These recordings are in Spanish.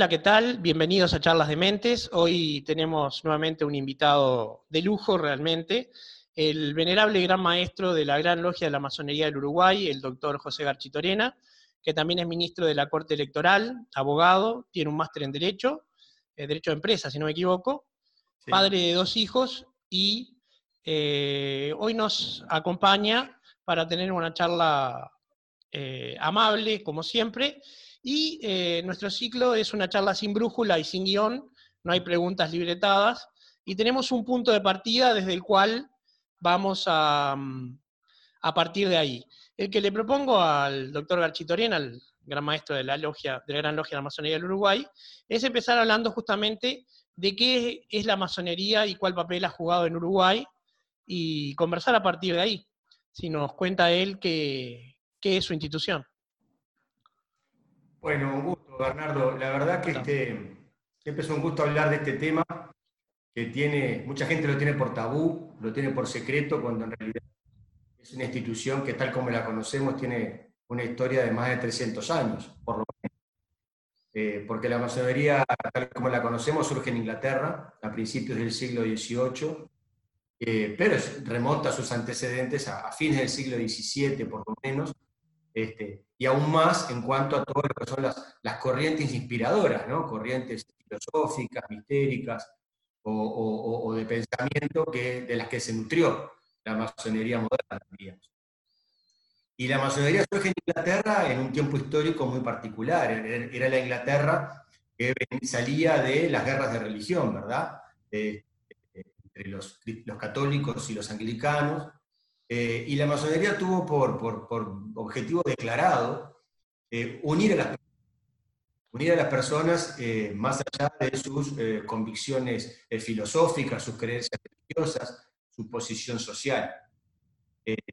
Hola, ¿qué tal? Bienvenidos a Charlas de Mentes. Hoy tenemos nuevamente un invitado de lujo realmente, el venerable gran maestro de la Gran Logia de la Masonería del Uruguay, el doctor José Garchitorena, que también es ministro de la Corte Electoral, abogado, tiene un máster en Derecho, eh, Derecho de Empresa, si no me equivoco, padre de dos hijos y eh, hoy nos acompaña para tener una charla eh, amable, como siempre, y eh, nuestro ciclo es una charla sin brújula y sin guion, no hay preguntas libretadas, y tenemos un punto de partida desde el cual vamos a, mm, a partir de ahí. El que le propongo al doctor Garchitorien, al gran maestro de la, logia, de la Gran Logia de la Masonería del Uruguay, es empezar hablando justamente de qué es la masonería y cuál papel ha jugado en Uruguay, y conversar a partir de ahí. Si nos cuenta él qué, qué es su institución. Bueno, un gusto, Bernardo. La verdad que este, siempre es un gusto hablar de este tema que tiene, mucha gente lo tiene por tabú, lo tiene por secreto, cuando en realidad es una institución que tal como la conocemos tiene una historia de más de 300 años, por lo menos. Eh, porque la masonería, tal como la conocemos, surge en Inglaterra a principios del siglo XVIII, eh, pero remonta sus antecedentes a, a, fines del siglo XVII, por lo menos, este, y aún más en cuanto a todo lo que son las, corrientes inspiradoras, ¿no? corrientes filosóficas, mistéricas o, o, de pensamiento de las que se nutrió la masonería moderna. Y la masonería surge en Inglaterra en un tiempo histórico muy particular. Era la Inglaterra que salía de las guerras de religión, ¿verdad? Entre los, los católicos y los anglicanos, eh, y la masonería tuvo por, por, objetivo declarado eh, unir, a las, unir a las personas eh, más allá de sus convicciones filosóficas, sus creencias religiosas, su posición social.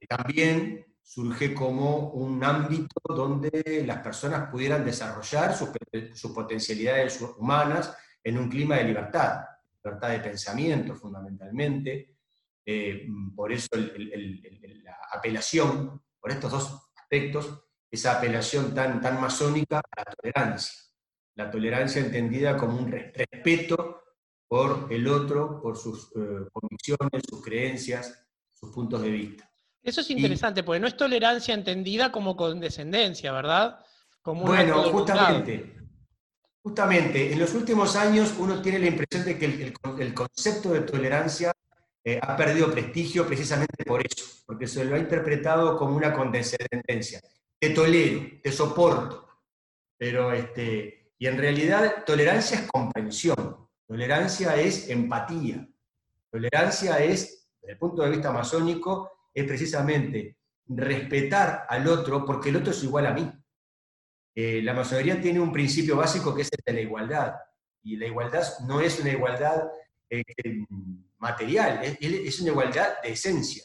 también surge como un ámbito donde las personas pudieran desarrollar sus, sus potencialidades humanas en un clima de libertad, libertad de pensamiento fundamentalmente, eh, por eso la apelación, por estos dos aspectos, esa apelación tan, tan masónica a la tolerancia. La tolerancia entendida como un respeto por el otro, por sus eh, convicciones, sus creencias, sus puntos de vista. Eso es interesante, porque no es tolerancia entendida como condescendencia, ¿verdad? Como bueno, justamente. Justamente, en los últimos años uno tiene la impresión de que el concepto de tolerancia eh, ha perdido prestigio precisamente por eso, porque se lo ha interpretado como una condescendencia. Te tolero, te soporto, pero este, y en realidad tolerancia es comprensión, tolerancia es empatía, tolerancia es, desde el punto de vista masónico, es precisamente respetar al otro porque el otro es igual a mí. Eh, la masonería tiene un principio básico que es el de la igualdad, y la igualdad no es una igualdad eh, material, es, una igualdad de esencia.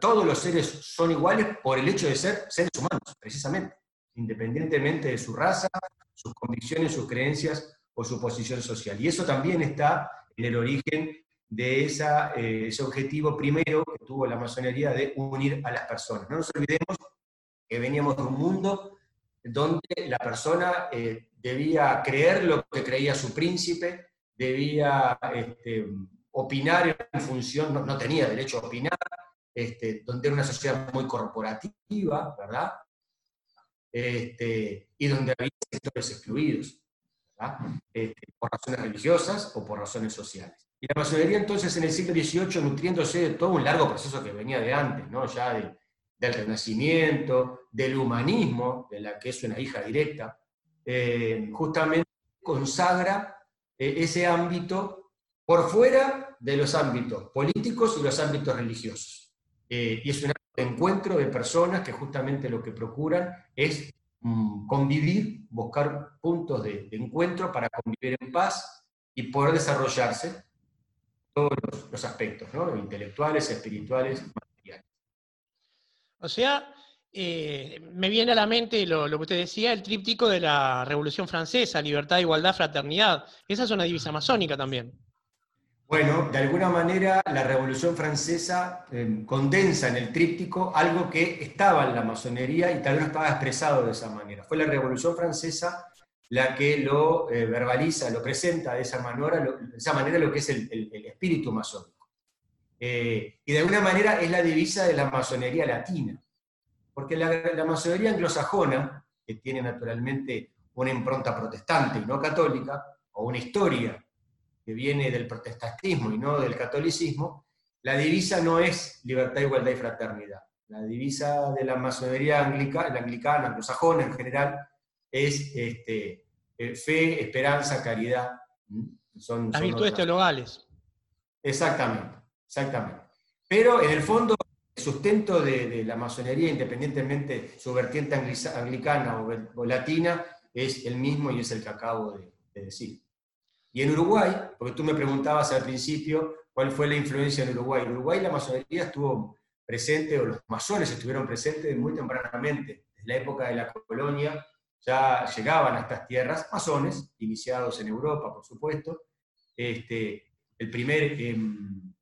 todos los seres son iguales por el hecho de ser seres humanos, precisamente, independientemente de su raza, sus convicciones, sus creencias o su posición social. Y eso también está en el origen de eh, ese objetivo primero que tuvo la masonería de unir a las personas. No nos olvidemos que veníamos de un mundo donde la persona eh, debía creer lo que creía su príncipe, debía este, opinar en función, no, tenía derecho a opinar, este, donde era una sociedad muy corporativa, ¿verdad? Este, y donde había sectores excluidos, ¿verdad? por razones religiosas o por razones sociales. Y la masonería entonces en el siglo XVIII, nutriéndose de todo un largo proceso que venía de antes, ¿no? ya del Renacimiento, del humanismo, de la que es una hija directa, eh, justamente consagra ese ámbito por fuera de los ámbitos políticos y los ámbitos religiosos. Eh, y es un encuentro de personas que justamente lo que procuran es mm, convivir, buscar puntos de, encuentro para convivir en paz y poder desarrollarse todos los, aspectos, intelectuales, espirituales, materiales. O sea, eh, me viene a la mente lo, que usted decía, el tríptico de la Revolución Francesa, libertad, igualdad, fraternidad. Esa es una divisa masónica también. Bueno, de alguna manera la Revolución Francesa eh, condensa en el tríptico algo que estaba en la masonería y tal vez no estaba expresado de esa manera. Fue la Revolución Francesa la que lo eh, verbaliza, lo presenta de esa manera, lo, de esa manera lo que es el, espíritu masónico. Y de alguna manera es la divisa de la masonería latina, porque la, masonería anglosajona, que tiene naturalmente una impronta protestante y no católica, o una historia que viene del protestantismo y no del catolicismo, la divisa no es libertad, igualdad y fraternidad. La divisa de la masonería anglicana, la anglicana, anglosajona en general, es este, eh, fe, esperanza, caridad. Son, Las virtudes teologales. Exactamente, exactamente. Pero en el fondo, sustento de, la masonería, independientemente su vertiente anglicana o, latina, es el mismo y es el que acabo de, decir. Y en Uruguay, porque tú me preguntabas al principio cuál fue la influencia en Uruguay. En Uruguay la masonería estuvo presente, o los masones estuvieron presentes muy tempranamente, desde la época de la colonia ya llegaban a estas tierras, masones, iniciados en Europa, por supuesto. Este, el primer, em,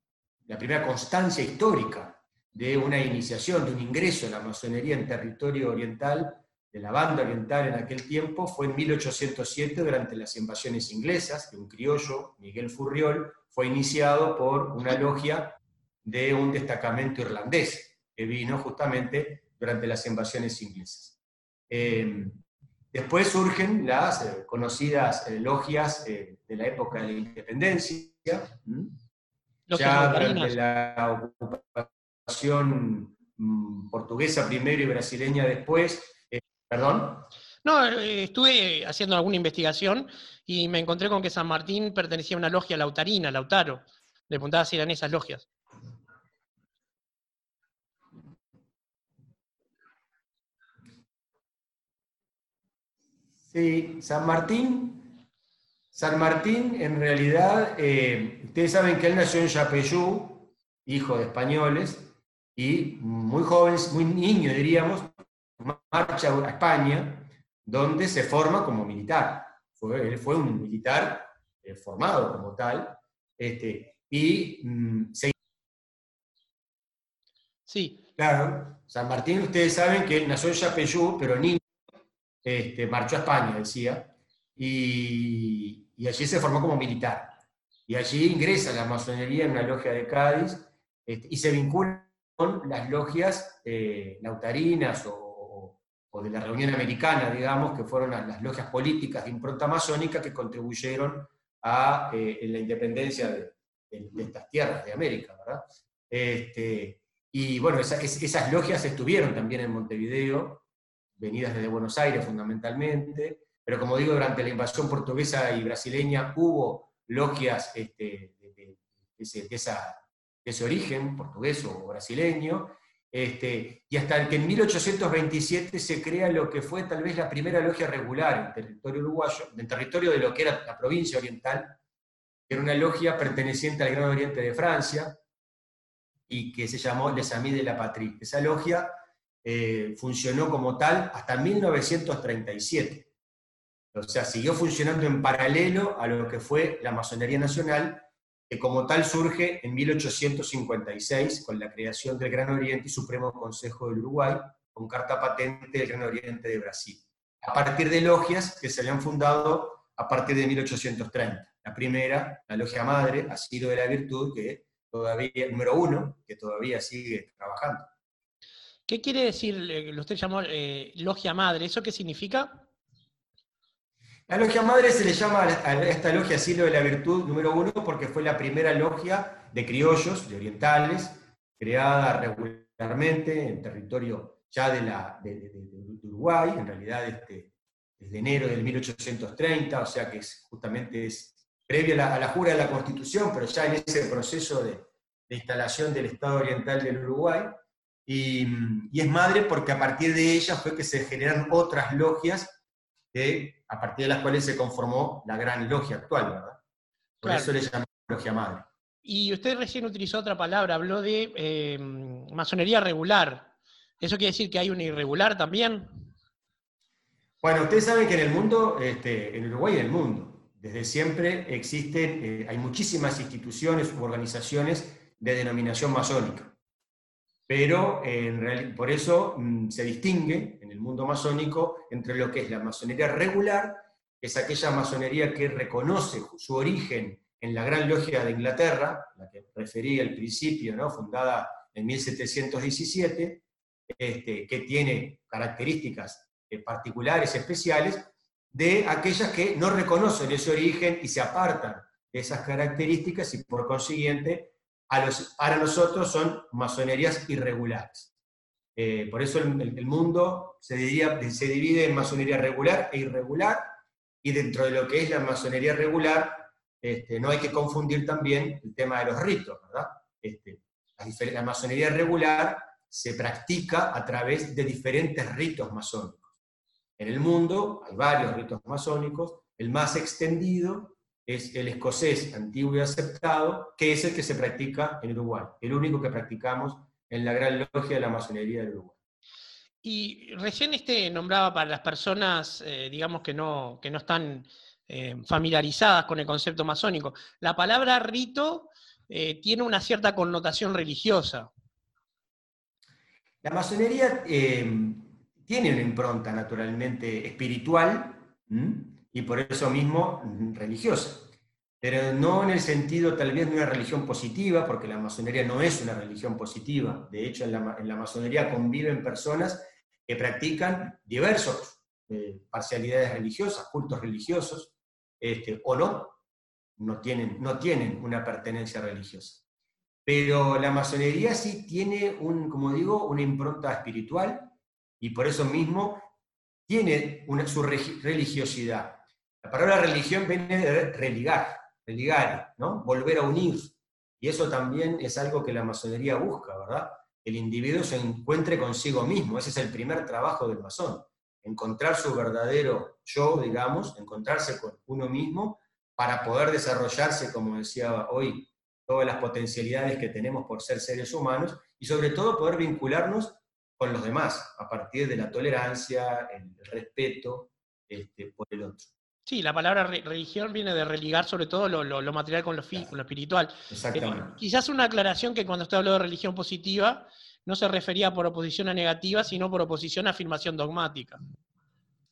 la primera constancia histórica de una iniciación, de un ingreso a la masonería en territorio oriental, de la banda oriental en aquel tiempo, fue en 1807 durante las invasiones inglesas, que un criollo, Miguel Furriol, fue iniciado por una logia de un destacamento irlandés, que vino justamente durante las invasiones inglesas. Em, Después surgen las eh, conocidas eh, logias eh, de la época de la independencia, ya durante la ocupación portuguesa primero y brasileña después. ¿Perdón? No, estuve haciendo alguna investigación y me encontré con que San Martín pertenecía a una logia lautarina, Lautaro. Le preguntaba si eran esas logias. Sí, San Martín, San Martín en realidad, eh, ustedes saben que él nació en Yapeyú, hijo de españoles, y muy joven, muy niño diríamos, marcha a España, donde se forma como militar. él fue un militar eh, formado como tal, este, y mm, Sí. Claro, San Martín, ustedes saben que él nació en Yapeyú, pero niño este, marchó a España, decía, y, allí se formó como militar. Y allí ingresa la masonería en una logia de Cádiz este, y se vincula con las logias eh, lautarinas o, de la Reunión Americana, digamos, que fueron las, logias políticas de impronta masónica que contribuyeron a eh, la independencia de, estas tierras de América, ¿verdad? Este, y bueno, esas logias estuvieron también en Montevideo, venidas desde Buenos Aires fundamentalmente, pero como digo, durante la invasión portuguesa y brasileña hubo logias este, de, ese, origen, portugués o brasileño, este, y hasta que en 1827 se crea lo que fue tal vez la primera logia regular en territorio uruguayo, en territorio de lo que era la provincia oriental, que era una logia perteneciente al Gran Oriente de Francia, y que se llamó Les Amis de la Patrie. Esa logia eh, funcionó como tal hasta 1937. O sea, siguió funcionando en paralelo a lo que fue la masonería nacional, que como tal surge en 1856 con la creación del Gran Oriente y Supremo Consejo del Uruguay, con carta patente del Gran Oriente de Brasil, a partir de logias que se habían fundado a partir de 1830. La primera, la logia madre, Asilo de la Virtud, que todavía, número uno, que todavía sigue trabajando. ¿Qué quiere decir, lo usted llamó eh, logia madre? ¿Eso qué significa? La logia madre se le llama a esta logia Asilo de la Virtud número uno porque fue la primera logia de criollos, de orientales, creada regularmente en territorio ya de, la, de, Uruguay, en realidad este, desde enero del 1830, o sea que es, justamente es previo a la, jura de la Constitución, pero ya en ese proceso de instalación del Estado Oriental del Uruguay. Y, es madre porque a partir de ella fue que se generan otras logias a partir de las cuales se conformó la gran logia actual, ¿verdad? Por eso le llamamos logia madre. Y usted recién utilizó otra palabra, habló de eh, masonería regular. ¿Eso quiere decir que hay una irregular también? Bueno, ustedes saben que en el mundo, este, en Uruguay y en el mundo, desde siempre existen, eh, hay muchísimas instituciones u organizaciones de denominación masónica pero por eso mm, se distingue en el mundo masónico entre lo que es la masonería regular, es aquella masonería que reconoce su origen en la Gran Logia de Inglaterra, la que referí al principio, ¿no? fundada en 1717, este, que tiene características eh, particulares, especiales, de aquellas que no reconocen ese origen y se apartan de esas características y por consiguiente a para nosotros son masonerías irregulares. Eh, por eso el, mundo se, se divide en masonería regular e irregular, y dentro de lo que es la masonería regular, este, no hay que confundir también el tema de los ritos. Este, la, masonería regular se practica a través de diferentes ritos masónicos. En el mundo hay varios ritos masónicos, el más extendido es el escocés antiguo y aceptado, que es el que se practica en Uruguay, el único que practicamos en la gran logia de la masonería de Uruguay. Y recién este nombraba para las personas, eh, digamos, que no, que no están eh, familiarizadas con el concepto masónico, la palabra rito eh, tiene una cierta connotación religiosa. La masonería tiene una impronta naturalmente espiritual y por eso mismo religiosa pero no en el sentido tal vez de una religión positiva, porque la masonería no es una religión positiva. De hecho, en la, masonería conviven personas que practican diversos eh, parcialidades religiosas, cultos religiosos, este, o no, no tienen, no tienen una pertenencia religiosa. Pero la masonería sí tiene, un, como digo, una impronta espiritual y por eso mismo tiene una, su religiosidad. La palabra religión viene de religar, religar, ¿no? volver a unir. Y eso también es algo que la masonería busca, ¿verdad? El individuo se encuentre consigo mismo, ese es el primer trabajo del masón, encontrar su verdadero yo, digamos, encontrarse con uno mismo para poder desarrollarse, como decía hoy, todas las potencialidades que tenemos por ser seres humanos y sobre todo poder vincularnos con los demás a partir de la tolerancia, el respeto este, por el otro. Sí, la palabra religión viene de religar sobre todo lo, material con lo, lo espiritual. Exactamente. quizás una aclaración que cuando usted habló de religión positiva, no se refería por oposición a negativa, sino por oposición a afirmación dogmática.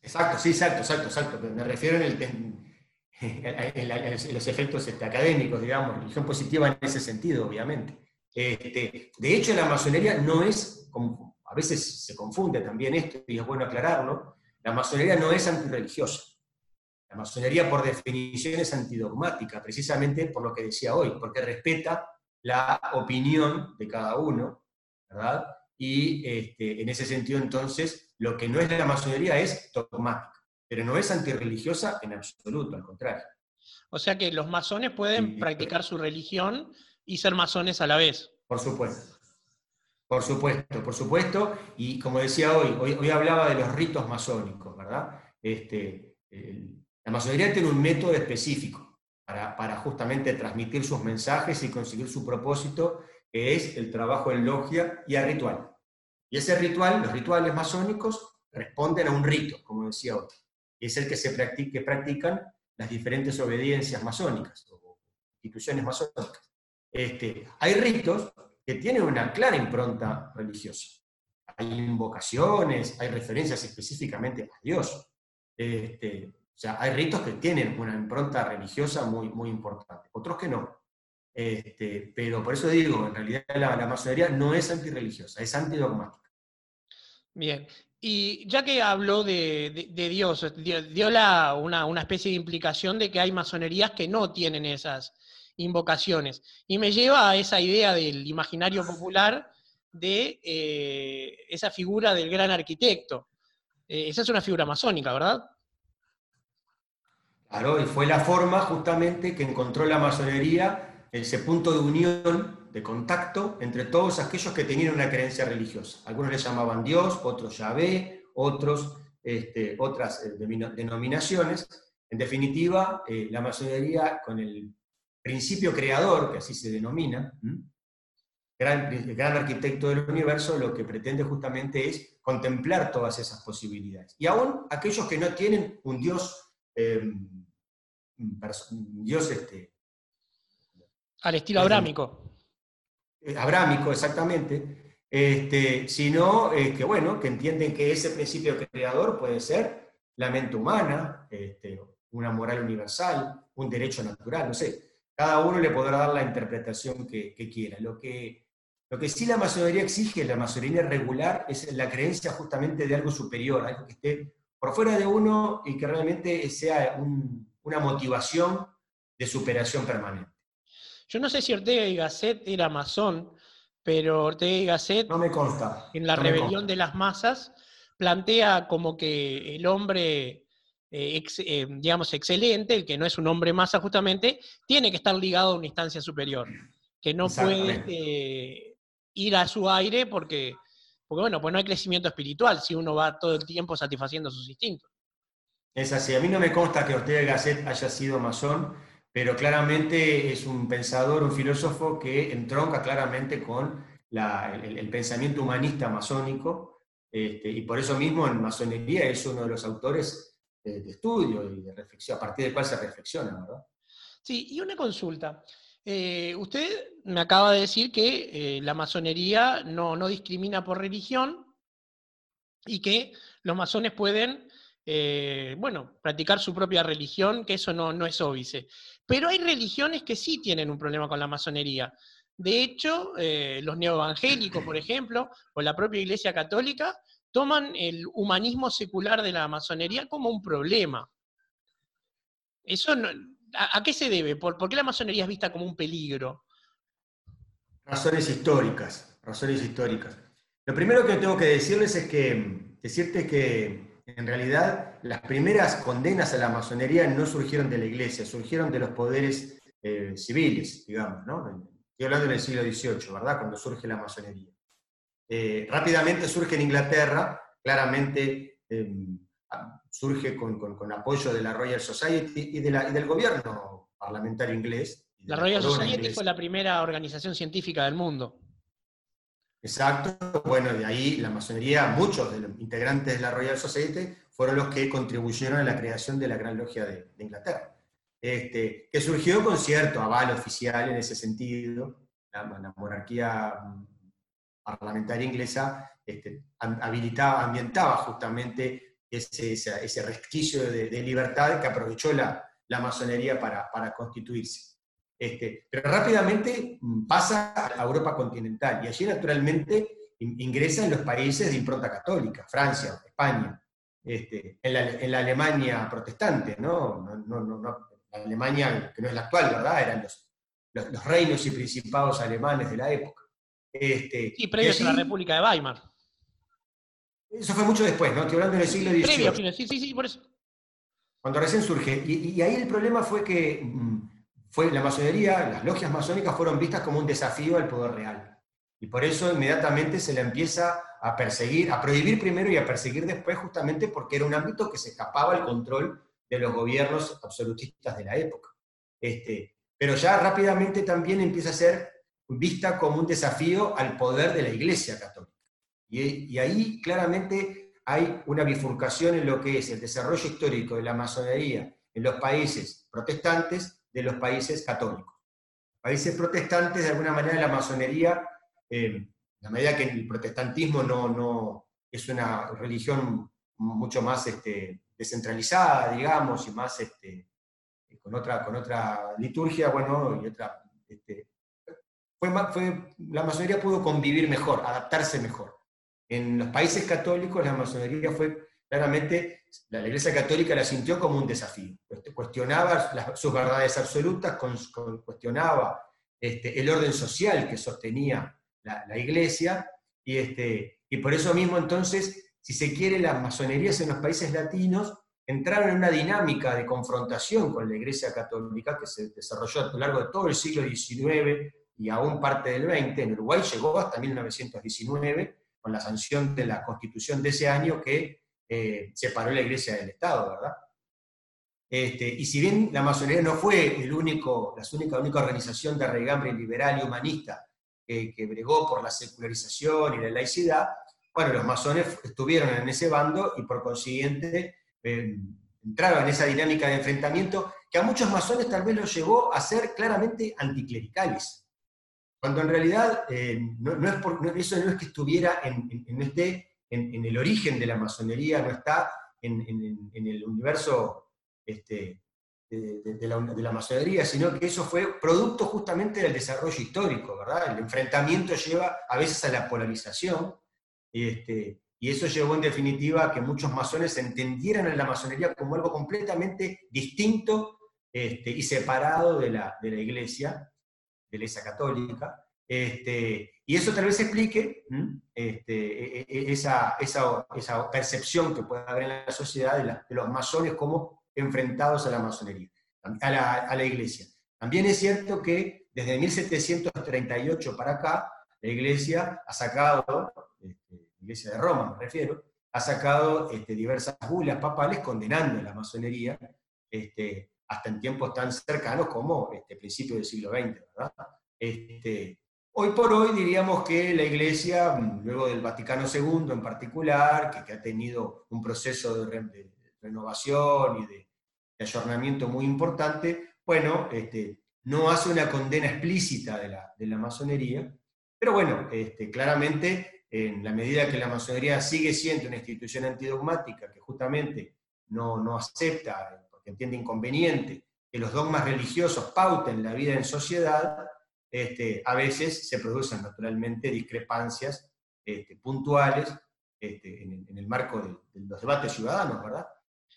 Exacto, sí, exacto, exacto, exacto. Me refiero en, los efectos este, académicos, digamos, religión positiva en ese sentido, obviamente. Este, de hecho, la masonería no es, como, a veces se confunde también esto, y es bueno aclararlo, la masonería no es antirreligiosa. La masonería, por definición, es antidogmática, precisamente por lo que decía hoy, porque respeta la opinión de cada uno, ¿verdad? Y este, en ese sentido, entonces, lo que no es la masonería es dogmática, pero no es antirreligiosa en absoluto, al contrario. O sea que los masones pueden practicar su religión y ser masones a la vez. Por supuesto. Por supuesto, por supuesto. Y como decía hoy, hoy, hablaba de los ritos masónicos, ¿verdad? Este, la masonería tiene un método específico para, justamente transmitir sus mensajes y conseguir su propósito, que es el trabajo en logia y el ritual. Y ese ritual, los rituales masónicos, responden a un rito, como decía otro, que es el que se practican las diferentes obediencias masónicas o instituciones masónicas. Este, hay ritos que tienen una clara impronta religiosa. Hay invocaciones, hay referencias específicamente a Dios. Este, sea, hay ritos que tienen una impronta religiosa muy, muy importante, otros que no. Este, pero por eso digo, en realidad la, masonería no es antirreligiosa, es antidogmática. Bien, y ya que habló de, Dios, dio, la, una, especie de implicación de que hay masonerías que no tienen esas invocaciones. Y me lleva a esa idea del imaginario popular de eh, esa figura del gran arquitecto. Eh, esa es una figura masónica, ¿verdad? Y fue la forma justamente que encontró la masonería, ese punto de unión, de contacto entre todos aquellos que tenían una creencia religiosa. Algunos le llamaban Dios, otros Yahvé, otros este, otras eh, denominaciones. En definitiva, eh, la masonería con el principio creador, que así se denomina, gran, gran arquitecto del universo, lo que pretende justamente es contemplar todas esas posibilidades. Y aún aquellos que no tienen un Dios Dios este, al estilo abrámico. Eh, abrámico, exactamente. Este, sino eh, que bueno, que entienden que ese principio creador puede ser la mente humana, este, una moral universal, un derecho natural, no sé. Cada uno le podrá dar la interpretación que, quiera. Lo que, lo que sí la masonería exige, la masonería regular, es la creencia justamente de algo superior, algo que esté por fuera de uno y que realmente sea una motivación de superación permanente. Yo no sé si Ortega y Gasset era masón, pero Ortega y Gasset, no me consta, en la rebelión de las masas, plantea como que el hombre, eh, eh, digamos, excelente, el que no es un hombre masa justamente, tiene que estar ligado a una instancia superior, que no puede eh, ir a su aire porque, porque, bueno, pues no hay crecimiento espiritual si uno va todo el tiempo satisfaciendo sus instintos. Es así, a mí no me consta que Ortega Gasset haya sido masón, pero claramente es un pensador, un filósofo que entronca claramente con el, pensamiento humanista masónico, este, y por eso mismo en masonería es uno de los autores de, estudio y de reflexión, a partir del cual se reflexiona, ¿verdad? Sí, y una consulta. Eh, usted me acaba de decir que eh, la masonería no, no discrimina por religión y que los masones pueden eh, bueno, practicar su propia religión, que eso no, no es óbice. Pero hay religiones que sí tienen un problema con la masonería. De hecho, eh, los neoevangélicos, por ejemplo, o la propia Iglesia Católica, toman el humanismo secular de la masonería como un problema. Eso ¿a, qué se debe? ¿Por, ¿Por, qué la masonería es vista como un peligro? Razones históricas, razones históricas. Lo primero que tengo que decirles es que, decirte que en realidad las primeras condenas a la masonería no surgieron de la iglesia, surgieron de los poderes eh, civiles, digamos, ¿no? Estoy hablando en el siglo XVIII, ¿verdad? Cuando surge la masonería. Eh, rápidamente surge en Inglaterra, claramente em, surge con, apoyo de la Royal Society y, del gobierno parlamentario inglés. La Royal Society fue la primera organización científica del mundo. Exacto, bueno, de ahí la masonería, muchos de los integrantes de la Royal Society fueron los que contribuyeron a la creación de la Gran Logia de, Inglaterra, este, que surgió con cierto aval oficial en ese sentido, la, monarquía mm, parlamentaria inglesa este, habilitaba, ambientaba justamente ese, ese, resquicio de, libertad que aprovechó la, masonería para, para constituirse. Este, pero rápidamente mm, pasa a Europa continental y allí naturalmente ingresa en los países de impronta católica, Francia, España, este, en, la, Alemania protestante, ¿no? la Alemania que no es la actual, ¿verdad? Eran los, los, reinos y principados alemanes de la época. Este, sí, previos a la República de Weimar. Eso fue mucho después, ¿no? Estoy hablando del siglo XVIII. Previo, sí, sí, sí, por eso. Cuando recién surge. Y, y ahí el problema fue que mm, fue la masonería, las logias masónicas fueron vistas como un desafío al poder real. Y por eso inmediatamente se le empieza a perseguir, a prohibir primero y a perseguir después, justamente porque era un ámbito que se escapaba al control de los gobiernos absolutistas de la época. Este, pero ya rápidamente también empieza a ser vista como un desafío al poder de la Iglesia Católica. Y ahí claramente hay una bifurcación en lo que es el desarrollo histórico de la masonería en los países protestantes de los países católicos. Países protestantes, de alguna manera, la masonería, eh, medida que el protestantismo no, no es una religión mucho más este, descentralizada, digamos, y más este, con, otra, con otra liturgia, bueno, y otra... Este, fue, fue, la masonería pudo convivir mejor, adaptarse mejor. En los países católicos la masonería fue claramente la Iglesia Católica la sintió como un desafío. Cuestionaba sus verdades absolutas, cuestionaba este, el orden social que sostenía la, Iglesia, y, este, y por eso mismo entonces, si se quiere, las masonerías en los países latinos entraron en una dinámica de confrontación con la Iglesia Católica que se desarrolló a lo largo de todo el siglo XIX y aún parte del XX. En Uruguay llegó hasta 1919 con la sanción de la Constitución de ese año que eh, separó la iglesia del Estado, ¿verdad? Este, y si bien la masonería no fue el único, la única, única organización de regambre liberal y humanista que, bregó por la secularización y la laicidad, bueno, los masones estuvieron en ese bando y por consiguiente eh, entraron en esa dinámica de enfrentamiento que a muchos masones tal vez los llevó a ser claramente anticlericales. Cuando en realidad eh, no, es eso no es que estuviera en este en, el origen de la masonería, no está en, el universo este, de, la, masonería, sino que eso fue producto justamente del desarrollo histórico, ¿verdad? El enfrentamiento lleva a veces a la polarización, este, y eso llevó en definitiva a que muchos masones entendieran a la masonería como algo completamente distinto este, y separado de la, de la iglesia, de la iglesia católica, este, y eso tal vez explique este, e, e, e, esa, esa, esa, percepción que puede haber en la sociedad de, los masones como enfrentados a la masonería, a la, a la, iglesia. También es cierto que desde 1738 para acá, la iglesia ha sacado, este, iglesia de Roma me refiero, ha sacado este, diversas bulas papales condenando la masonería este, hasta en tiempos tan cercanos como este, principio del siglo XX, ¿verdad? Hoy por hoy diríamos que la Iglesia, luego del Vaticano II en particular, que, ha tenido un proceso de, renovación y de, ayornamiento muy importante, bueno, este, no hace una condena explícita de la, masonería, pero bueno, este, claramente en la medida que la masonería sigue siendo una institución antidogmática que justamente no, no acepta, porque entiende inconveniente, que los dogmas religiosos pauten la vida en sociedad, este, a veces se producen naturalmente discrepancias este, puntuales este, en, el marco de, los debates ciudadanos, ¿verdad?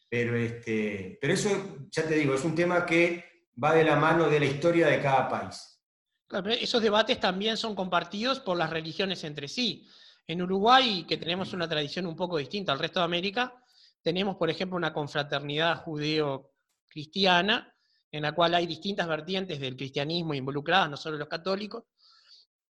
Pero, este, pero eso, ya te digo, es un tema que va de la mano de la historia de cada país. esos debates también son compartidos por las religiones entre sí. En Uruguay, que tenemos una tradición un poco distinta al resto de América, tenemos, por ejemplo, una confraternidad judeo-cristiana, en la cual hay distintas vertientes del cristianismo involucradas, no solo los católicos,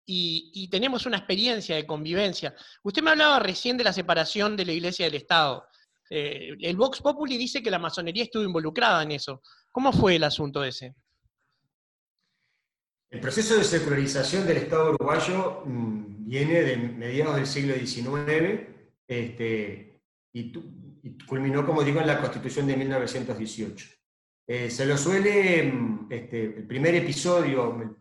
y, tenemos una experiencia de convivencia. Usted me hablaba recién de la separación de la Iglesia del Estado. Eh, el Vox Populi dice que la masonería estuvo involucrada en eso. ¿Cómo fue el asunto ese? El proceso de secularización del Estado uruguayo mm, viene de mediados del siglo XIX este, y, y culminó, como digo, en la Constitución de 1918. Eh, se lo suele, mm, este, el primer episodio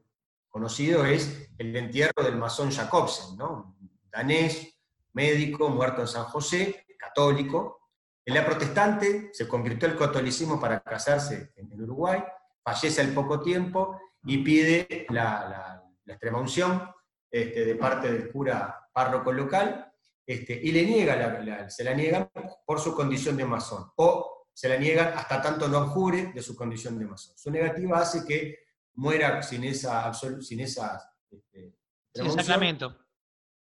conocido es el entierro del masón Jacobsen, ¿no? danés, médico, muerto en San José, católico. En la protestante se convirtió al catolicismo para casarse en, Uruguay, fallece al poco tiempo y pide la, extrema unción este, de parte del cura párroco local, este, y le niega se la niega por su condición de masón, o se la niegan hasta tanto no jure de su condición de masón. Su negativa hace que muera sin esa, sin esa este, sacramento.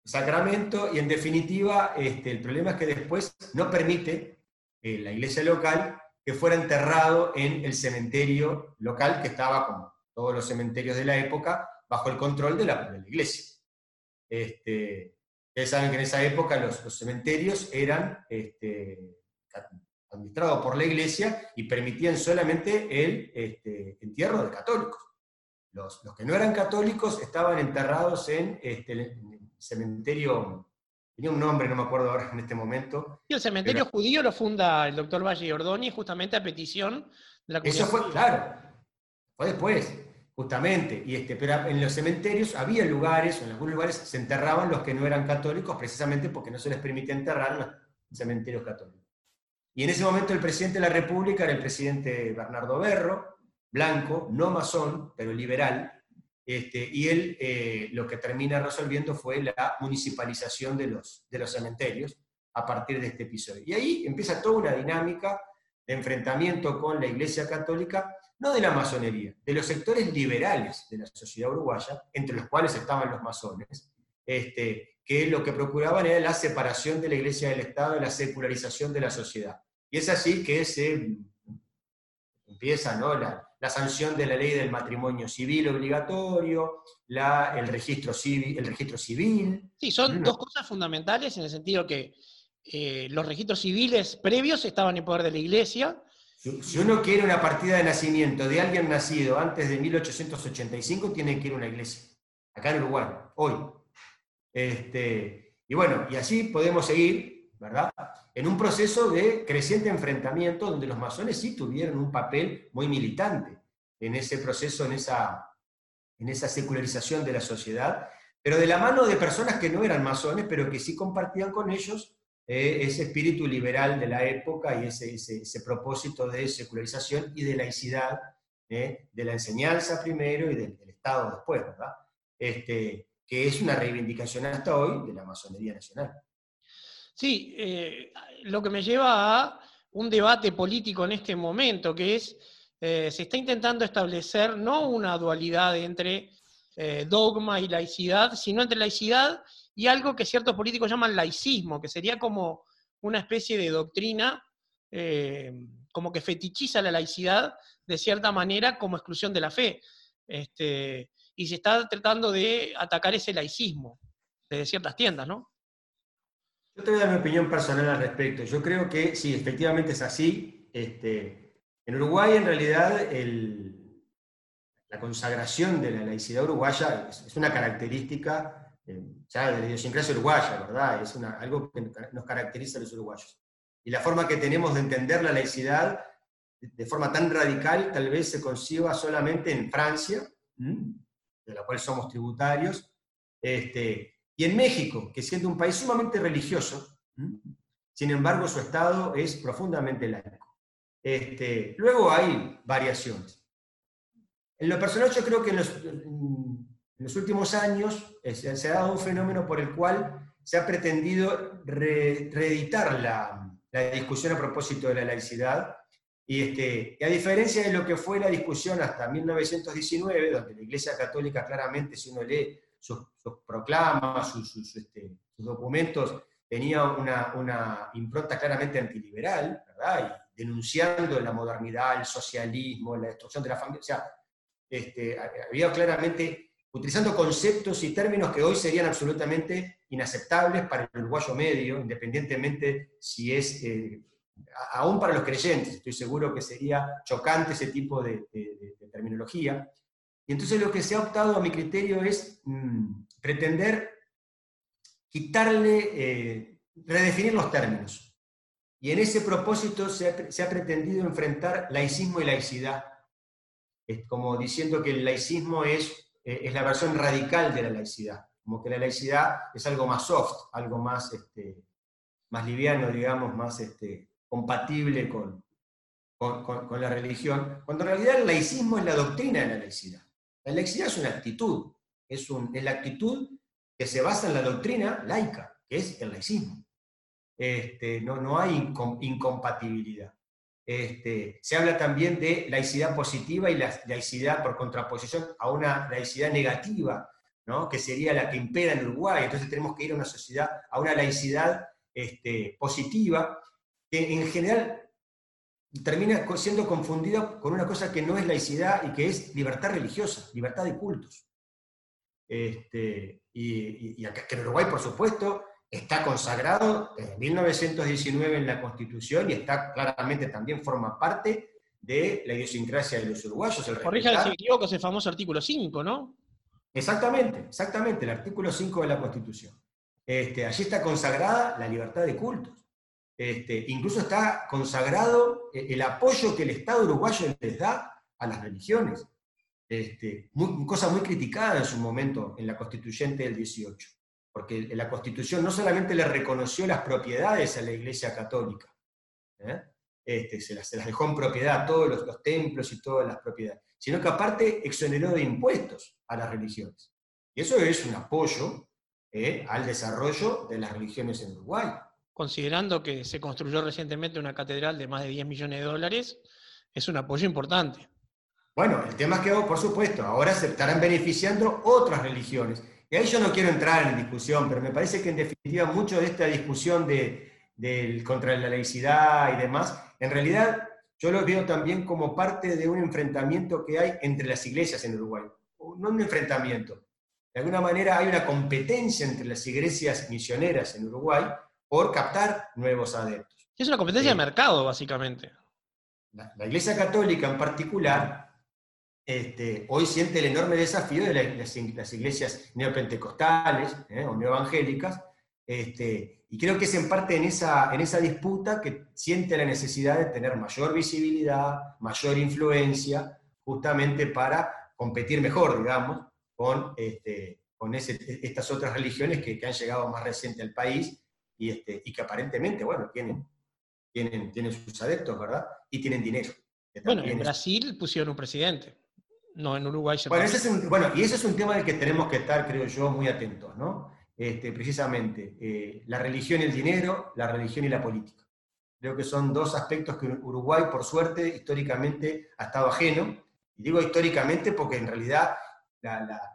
Sacramento, y en definitiva, este, el problema es que después no permite eh, la iglesia local que fuera enterrado en el cementerio local, que estaba, como todos los cementerios de la época, bajo el control de la, iglesia. Este, ustedes saben que en esa época los, los cementerios eran este, administrado por la iglesia y permitían solamente el este, entierro de católicos. Los, que no eran católicos estaban enterrados en, este, el cementerio, tenía un nombre, no me acuerdo ahora en este momento. Y el cementerio judío lo funda el doctor Valle Ordoni justamente a petición de la comunidad. Eso fue, claro, fue después, justamente. Y este, pero en los cementerios había lugares, o en algunos lugares se enterraban los que no eran católicos, precisamente porque no se les permitía enterrar en los cementerios católicos. Y en ese momento el presidente de la República era el presidente Bernardo Berro, blanco, no masón, pero liberal, este, y él eh, lo que termina resolviendo fue la municipalización de los, de los cementerios a partir de este episodio. Y ahí empieza toda una dinámica de enfrentamiento con la Iglesia Católica, no de la masonería, de los sectores liberales de la sociedad uruguaya, entre los cuales estaban los masones, este, que lo que procuraban era la separación de la Iglesia del Estado y la secularización de la sociedad. Y es así que se empieza la, sanción de la ley del matrimonio civil obligatorio, el, registro civil, el registro civil. Sí, son dos cosas fundamentales en el sentido que eh, los registros civiles previos estaban en poder de la Iglesia. Si, uno quiere una partida de nacimiento de alguien nacido antes de 1885, tiene que ir a una iglesia, acá en Uruguay, hoy. Este, y bueno, y así podemos seguir, ¿verdad? En un proceso de creciente enfrentamiento donde los masones sí tuvieron un papel muy militante en ese proceso, en esa, en esa secularización de la sociedad, pero de la mano de personas que no eran masones, pero que sí compartían con ellos eh, ese espíritu liberal de la época y ese, ese, propósito de secularización y de laicidad, eh, de la enseñanza primero y del, Estado después, ¿verdad? Este, que es una reivindicación hasta hoy de la masonería nacional. Sí, eh, lo que me lleva a un debate político en este momento, que es, se está intentando establecer no una dualidad entre dogma y laicidad, sino entre laicidad y algo que ciertos políticos llaman laicismo, que sería como una especie de doctrina, eh, como que fetichiza la laicidad de cierta manera como exclusión de la fe. Este, y se está tratando de atacar ese laicismo desde ciertas tiendas, ¿no? Yo te voy a dar mi opinión personal al respecto. Yo creo que sí, efectivamente es así. Este, en Uruguay, en realidad, la consagración de la laicidad uruguaya es una característica ya de la idiosincrasia uruguaya, ¿verdad? Es algo que nos caracteriza a los uruguayos. Y la forma que tenemos de entender la laicidad de forma tan radical tal vez se conciba solamente en Francia, de la cual somos tributarios, este, y en México, que siendo un país sumamente religioso, sin embargo su Estado es profundamente laico. Este, luego hay variaciones. En lo personal yo creo que en los, últimos años se ha dado un fenómeno por el cual se ha pretendido reeditar la, discusión a propósito de la laicidad. Y, este, a diferencia de lo que fue la discusión hasta 1919, donde la Iglesia Católica claramente, si uno lee sus, proclamas, sus, este, documentos, tenía una, impronta claramente antiliberal, ¿verdad? Y denunciando la modernidad, el socialismo, la destrucción de la familia. O sea, este, había claramente utilizando conceptos y términos que hoy serían absolutamente inaceptables para el uruguayo medio, independientemente si es, eh, aún para los creyentes, estoy seguro que sería chocante ese tipo de, terminología. Y entonces lo que se ha optado a mi criterio es mm, pretender quitarle, eh, redefinir los términos. Y en ese propósito se ha, pretendido enfrentar laicismo y laicidad, es como diciendo que el laicismo es eh, es la versión radical de la laicidad, como que la laicidad es algo más soft, algo más, este, más liviano, digamos, más este, compatible con, con, la religión, cuando en realidad el laicismo es la doctrina de la laicidad. La laicidad es una actitud, es, un, es la actitud que se basa en la doctrina laica, que es el laicismo. Este, no, no hay incompatibilidad. Este, se habla también de laicidad positiva y la laicidad por contraposición a una laicidad negativa, ¿no? que sería la que impera en Uruguay. Entonces tenemos que ir a una sociedad, a una laicidad este, positiva, que en general termina siendo confundida con una cosa que no es laicidad y que es libertad religiosa, libertad de cultos. Este, y, y, acá, que en Uruguay, por supuesto, está consagrado desde 1919 en la Constitución y está claramente también forma parte de la idiosincrasia de los uruguayos. Corrija si me equivoco, ese famoso artículo 5, ¿no? Exactamente, exactamente, el artículo 5 de la Constitución. Este, allí está consagrada la libertad de cultos. Este, incluso está consagrado el apoyo que el Estado uruguayo les da a las religiones. Este, cosa muy criticada en su momento en la constituyente del 18 porque la Constitución no solamente le reconoció las propiedades a la Iglesia Católica, ¿eh? este, se, las, dejó en propiedad todos los, templos y todas las propiedades, sino que aparte exoneró de impuestos a las religiones. Y eso es un apoyo ¿eh? al desarrollo de las religiones en Uruguay. Considerando que se construyó recientemente una catedral de más de 10 millones de dólares, es un apoyo importante. Bueno, el tema es que, por supuesto, ahora se estarán beneficiando otras religiones. Y ahí yo no quiero entrar en discusión, pero me parece que en definitiva mucho de esta discusión de, contra la laicidad y demás, en realidad yo lo veo también como parte de un enfrentamiento que hay entre las iglesias en Uruguay. No un enfrentamiento. De alguna manera hay una competencia entre las iglesias misioneras en Uruguay por captar nuevos adeptos. Es una competencia de mercado, básicamente. la Iglesia Católica en particular este, hoy siente el enorme desafío de las, iglesias neopentecostales ¿eh? o neoevangélicas, este, y creo que es en parte en esa, en esa disputa que siente la necesidad de tener mayor visibilidad, mayor influencia, justamente para competir mejor, digamos, con, este, con estas otras religiones que, han llegado más reciente al país y, este, y que aparentemente, bueno, tienen, tienen, tienen sus adeptos, ¿verdad? Y tienen dinero. Bueno, en Brasil pusieron un presidente, no en Uruguay. Bueno, ese es bueno, y ese es un tema del que tenemos que estar, creo yo, muy atentos, ¿no? Este, precisamente, eh, la religión y el dinero, la religión y la política. Creo que son dos aspectos que Uruguay, por suerte, históricamente ha estado ajeno. Y digo históricamente porque en realidad la,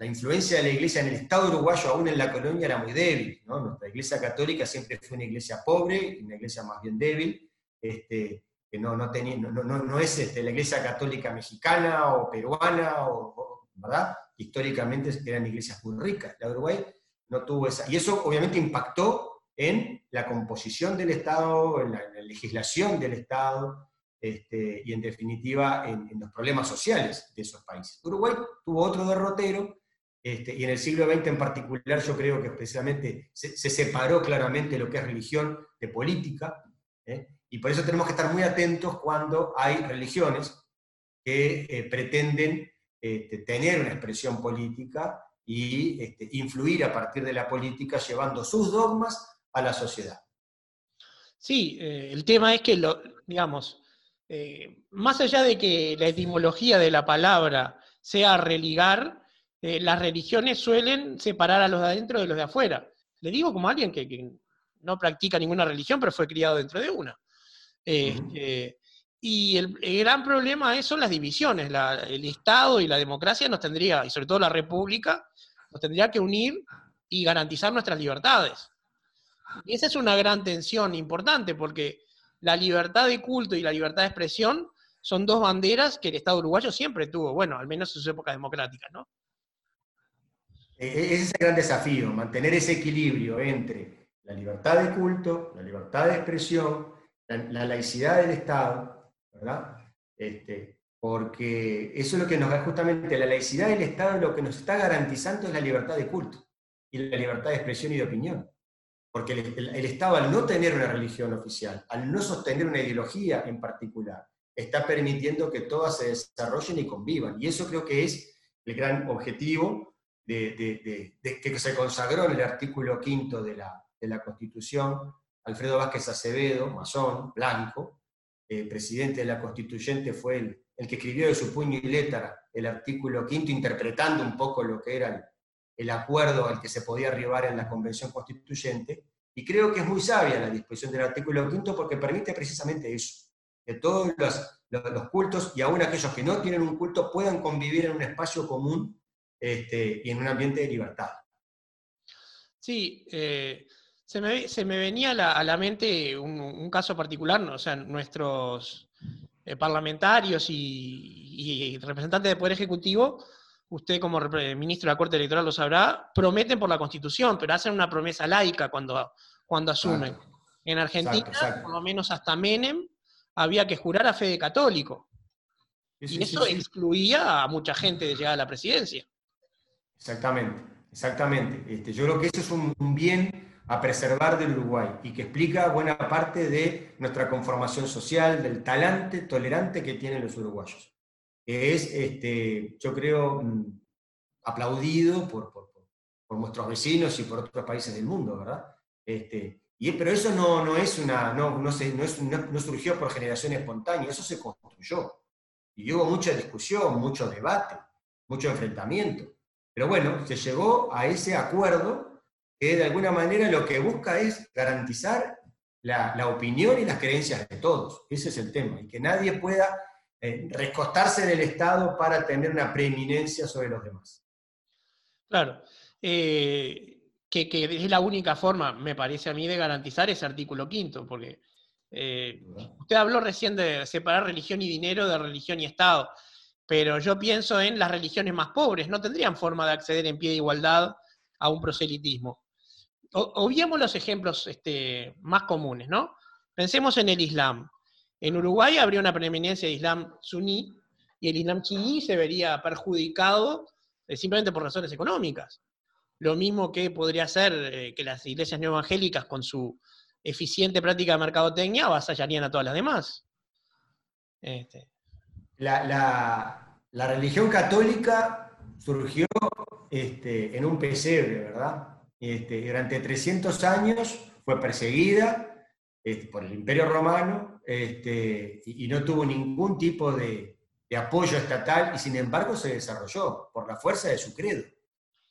influencia de la iglesia en el Estado uruguayo, aún en la colonia, era muy débil. Nuestra iglesia católica siempre fue una iglesia pobre, una iglesia más bien débil. Este, que no, no, tenía, no, no, es este, la iglesia católica mexicana o peruana, o, ¿verdad? Históricamente eran iglesias muy ricas. La Uruguay no tuvo esa. Y eso obviamente impactó en la composición del Estado, en la, legislación del Estado, este, y en definitiva en, los problemas sociales de esos países. Uruguay tuvo otro derrotero, este, y en el siglo XX en particular yo creo que especialmente se, separó claramente lo que es religión de política, ¿eh? Y por eso tenemos que estar muy atentos cuando hay religiones que eh, pretenden este, tener una expresión política y influir a partir de la política llevando sus dogmas a la sociedad. Sí, eh, el tema es que, digamos, eh, más allá de que la etimología de la palabra sea religar, las religiones suelen separar a los de adentro de los de afuera. Le digo como alguien que no practica ninguna religión, pero fue criado dentro de una. Este, y el, gran problema son las divisiones. el Estado y la democracia nos tendría, y sobre todo la República, nos tendría que unir y garantizar nuestras libertades. Y esa es una gran tensión importante, porque la libertad de culto y la libertad de expresión son dos banderas que el Estado uruguayo siempre tuvo, bueno, al menos en sus épocas democráticas, ¿no? E, e, ese es el gran desafío, mantener ese equilibrio entre la libertad de culto, la libertad de expresión la, laicidad del Estado, ¿verdad? Este, porque eso es lo que nos da justamente la laicidad del Estado, lo que nos está garantizando es la libertad de culto y la libertad de expresión y de opinión. Porque el, Estado, al no tener una religión oficial, al no sostener una ideología en particular, está permitiendo que todas se desarrollen y convivan. Y eso creo que es el gran objetivo de, que se consagró en el artículo quinto de la, de la Constitución Alfredo Vázquez Acevedo, masón, blanco, eh, presidente de la constituyente, fue el, el, que escribió de su puño y letra el artículo quinto, interpretando un poco lo que era el, acuerdo al que se podía arribar en la convención constituyente. Y creo que es muy sabia la disposición del artículo quinto porque permite precisamente eso, que todos los, los, cultos y aún aquellos que no tienen un culto puedan convivir en un espacio común este, y en un ambiente de libertad. Sí, eh, se me, venía a la, mente un, caso particular, o sea, nuestros eh, parlamentarios y, representantes del Poder Ejecutivo, usted como ministro de la Corte Electoral lo sabrá, prometen por la Constitución, pero hacen una promesa laica cuando, cuando asumen. En Argentina, por lo menos hasta Menem, había que jurar a fe de católico. y eso excluía a mucha gente de llegar a la presidencia. Exactamente, exactamente. Este, yo creo que eso es un bien a preservar del Uruguay y que explica buena parte de nuestra conformación social, del talante tolerante que tienen los uruguayos. Que es, este, yo creo, mm, aplaudido por, por, nuestros vecinos y por otros países del mundo, ¿verdad? Este, y, pero eso no, no es una, no, no, se, no, es, no, surgió por generación espontánea, eso se construyó. Y hubo mucha discusión, mucho debate, mucho enfrentamiento. Pero bueno, se llegó a ese acuerdo que de alguna manera lo que busca es garantizar la, opinión y las creencias de todos. Ese es el tema, y que nadie pueda eh, recostarse en el Estado para tener una preeminencia sobre los demás. Claro. Eh, que, es la única forma, me parece a mí, de garantizar ese artículo quinto, porque eh, usted habló recién de separar religión y dinero de religión y Estado, pero yo pienso en las religiones más pobres, no tendrían forma de acceder en pie de igualdad a un proselitismo obviemos los ejemplos este, más comunes, ¿no? Pensemos en el Islam. En Uruguay habría una preeminencia de Islam suní y el Islam chií se vería perjudicado eh, simplemente por razones económicas. Lo mismo que podría ser eh, que las iglesias neoevangélicas con su eficiente práctica de mercadotecnia avasallarían a todas las demás. Este. La, religión católica surgió este, en un pesebre, ¿verdad? este, durante 300 años fue perseguida por el Imperio Romano este, y, no tuvo ningún tipo de, apoyo estatal y sin embargo se desarrolló por la fuerza de su credo.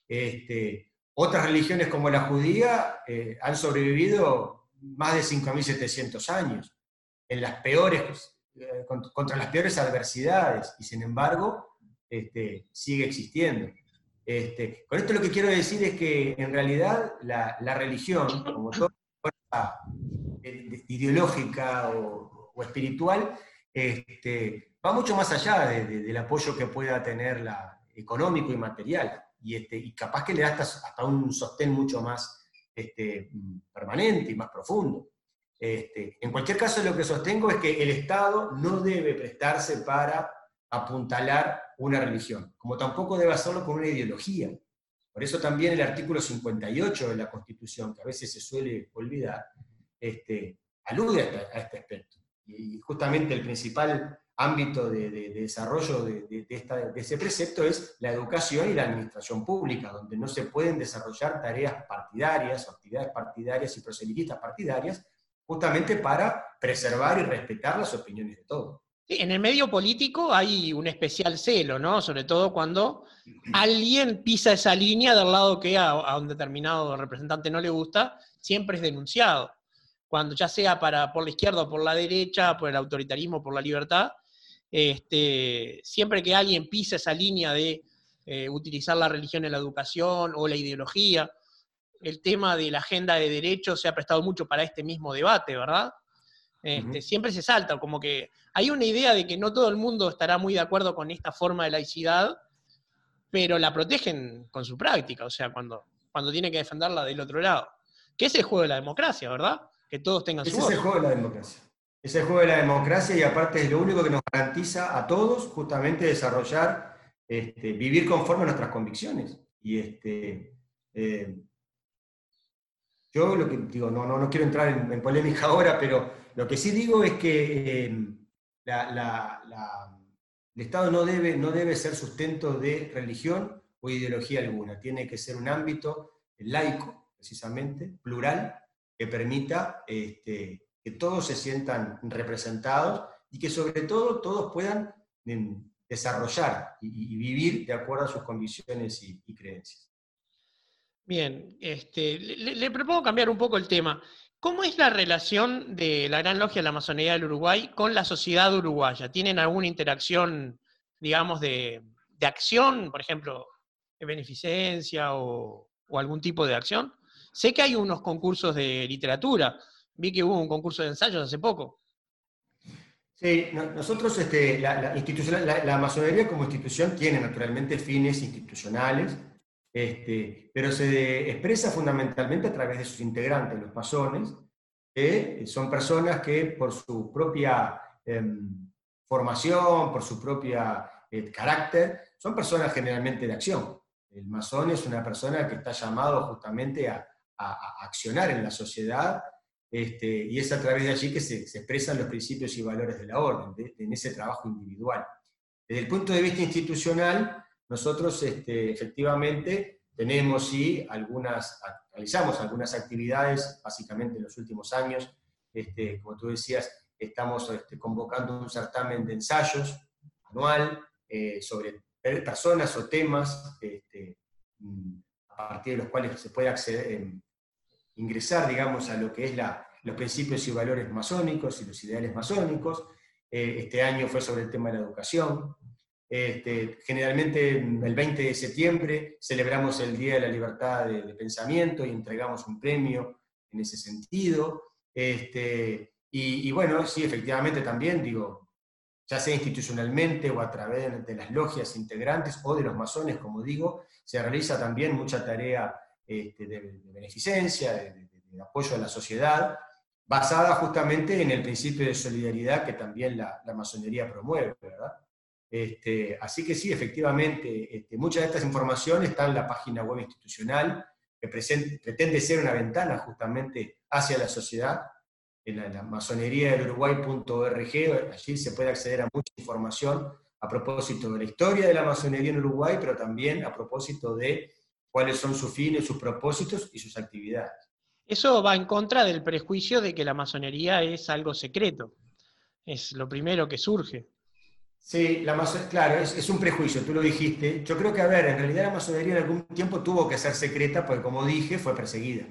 Este, otras religiones como la judía eh, han sobrevivido más de 5.700 años en las peores, eh, contra las peores adversidades y sin embargo este, sigue existiendo. Con esto lo que quiero decir es que en realidad la, religión, como toda fuerza ideológica o, espiritual, este, va mucho más allá del apoyo que pueda tener la, económico y material, y, este, capaz que le da hasta, un sostén mucho más este, permanente y más profundo. En cualquier caso, lo que sostengo es que el Estado no debe prestarse para apuntalar una religión, como tampoco debe hacerlo con una ideología. Por eso también el artículo 58 de la Constitución, que a veces se suele olvidar, alude a este, aspecto. Y justamente el principal ámbito de, desarrollo de, ese precepto es la educación y la administración pública, donde no se pueden desarrollar tareas partidarias actividades partidarias y proselitistas partidarias, justamente para preservar y respetar las opiniones de todos en el medio político hay un especial celo, ¿no? Sobre todo cuando alguien pisa esa línea del lado que a, un determinado representante no le gusta, siempre es denunciado. Cuando ya sea para, por la izquierda o por la derecha, por el autoritarismo, por la libertad, este, siempre que alguien pisa esa línea de eh, utilizar la religión en la educación o la ideología, el tema de la agenda de derechos se ha prestado mucho para este mismo debate, ¿verdad? Este, siempre se salta, como que hay una idea de que no todo el mundo estará muy de acuerdo con esta forma de laicidad, pero la protegen con su práctica, o sea, cuando, cuando tiene que defenderla del otro lado. Que es el juego de la democracia, ¿verdad? Que todos tengan su voz. Es el juego de la democracia. Es el juego de la democracia y aparte es lo único que nos garantiza a todos justamente desarrollar, este, vivir conforme a nuestras convicciones. Y este, eh, yo lo que digo, no, no, no quiero entrar en, polémica ahora, pero lo que sí digo es que eh, el Estado no debe, no debe ser sustento de religión o ideología alguna, tiene que ser un ámbito laico, precisamente, plural, que permita este, que todos se sientan representados y que sobre todo todos puedan em, desarrollar y, vivir de acuerdo a sus convicciones y creencias. Bien, este, le, propongo cambiar un poco el tema. ¿Cómo es la relación de la Gran Logia de la Masonería del Uruguay con la sociedad uruguaya? ¿Tienen alguna interacción, digamos, de, acción, por ejemplo, de beneficencia o, algún tipo de acción? Sé que hay unos concursos de literatura. Vi que hubo un concurso de ensayos hace poco. Sí, nosotros, este, la masonería como institución tiene naturalmente fines institucionales este, pero se expresa fundamentalmente a través de sus integrantes, los masones, que son personas que por su propia em, formación, por su propia eh, carácter, son personas generalmente de acción. El masón es una persona que está llamado justamente a, accionar en la sociedad este, y es a través de allí que se, expresan los principios y valores de la orden, en ese trabajo individual. Desde el punto de vista institucional, nosotros este, efectivamente tenemos y algunas, realizamos algunas actividades, básicamente en los últimos años, este, como tú decías, estamos este, convocando un certamen de ensayos anual eh, sobre personas o temas mm, a partir de los cuales se puede acceder, em, ingresar, digamos, a lo que es la, los principios y valores masónicos y los ideales masónicos. Eh, este año fue sobre el tema de la educación, este, generalmente el 20 de septiembre celebramos el Día de la Libertad de, Pensamiento y entregamos un premio en ese sentido. Este, y, bueno, sí, efectivamente también, digo, ya sea institucionalmente o a través de las logias integrantes o de los masones, como digo, se realiza también mucha tarea este, de, beneficencia, de, apoyo a la sociedad, basada justamente en el principio de solidaridad que también la, la masonería promueve, ¿verdad? Este, así que sí, efectivamente, este, muchas de estas informaciones están en la página web institucional, que pretende ser una ventana justamente hacia la sociedad, en la, masonería del Uruguay.org, allí se puede acceder a mucha información a propósito de la historia de la masonería en Uruguay, pero también a propósito de cuáles son sus fines, sus propósitos y sus actividades. Eso va en contra del prejuicio de que la masonería es algo secreto. Es lo primero que surge. Sí, la claro, es, un prejuicio, tú lo dijiste. Yo creo que, a ver, en realidad la masonería en algún tiempo tuvo que ser secreta porque, como dije, fue perseguida.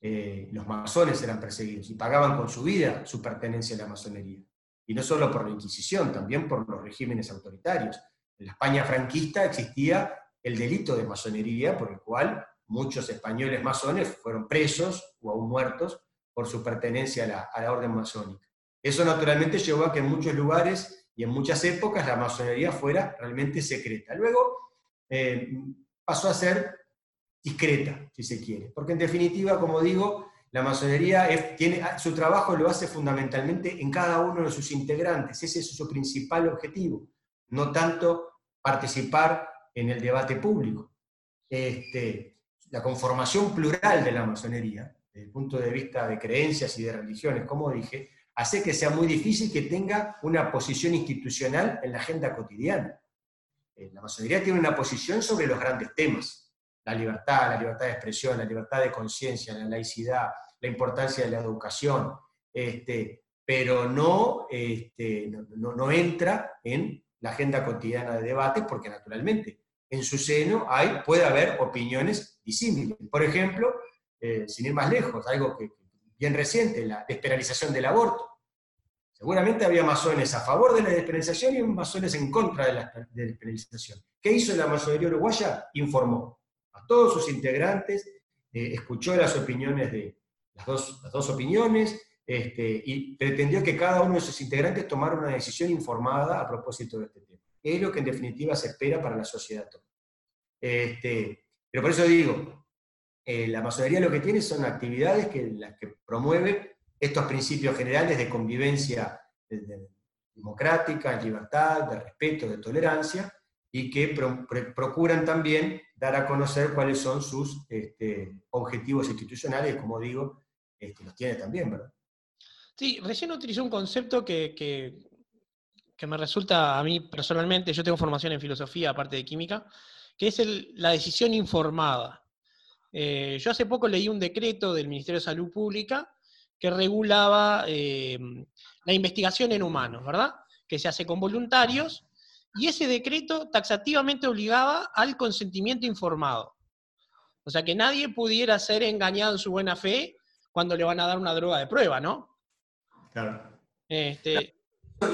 Eh, los masones eran perseguidos y pagaban con su vida su pertenencia a la masonería. Y no solo por la Inquisición, también por los regímenes autoritarios. En la España franquista existía el delito de masonería, por el cual muchos españoles masones fueron presos o aún muertos por su pertenencia a la, orden masónica. Eso naturalmente llevó a que en muchos lugares y en muchas épocas la masonería fuera realmente secreta. Luego eh, pasó a ser discreta, si se quiere, porque en definitiva, como digo, la masonería tiene, su trabajo lo hace fundamentalmente en cada uno de sus integrantes, ese es su principal objetivo, no tanto participar en el debate público. Este, la conformación plural de la masonería, desde el punto de vista de creencias y de religiones, como dije, hace que sea muy difícil que tenga una posición institucional en la agenda cotidiana. Eh, la masonería tiene una posición sobre los grandes temas, la libertad, la libertad de expresión, la libertad de conciencia, la laicidad, la importancia de la educación, este, pero no, este, no, no entra en la agenda cotidiana de debate porque naturalmente en su seno hay, puede haber opiniones disímiles. Por ejemplo, eh, sin ir más lejos, algo que, bien reciente, la despenalización del aborto. Seguramente había masones a favor de la despenalización y masones en contra de la despenalización. ¿Qué hizo la masonería uruguaya? Informó a todos sus integrantes, eh, escuchó las opiniones de las dos, opiniones este, y pretendió que cada uno de sus integrantes tomara una decisión informada a propósito de este tema es lo que en definitiva se espera para la sociedad. Este, pero por eso digo, eh, la masonería lo que tiene son actividades que, las que promueven estos principios generales de convivencia democrática, de libertad, de respeto, de tolerancia, y que procuran también dar a conocer cuáles son sus este, objetivos institucionales, como digo, este, los tiene también, ¿verdad? Sí, recién utilizó un concepto que me resulta a mí personalmente, yo tengo formación en filosofía aparte de química, que es la decisión informada. Eh, yo hace poco leí un decreto del Ministerio de Salud Pública que regulaba eh, la investigación en humanos, ¿verdad? Que se hace con voluntarios, y ese decreto taxativamente obligaba al consentimiento informado. O sea, que nadie pudiera ser engañado en su buena fe cuando le van a dar una droga de prueba, ¿no? Claro. Este,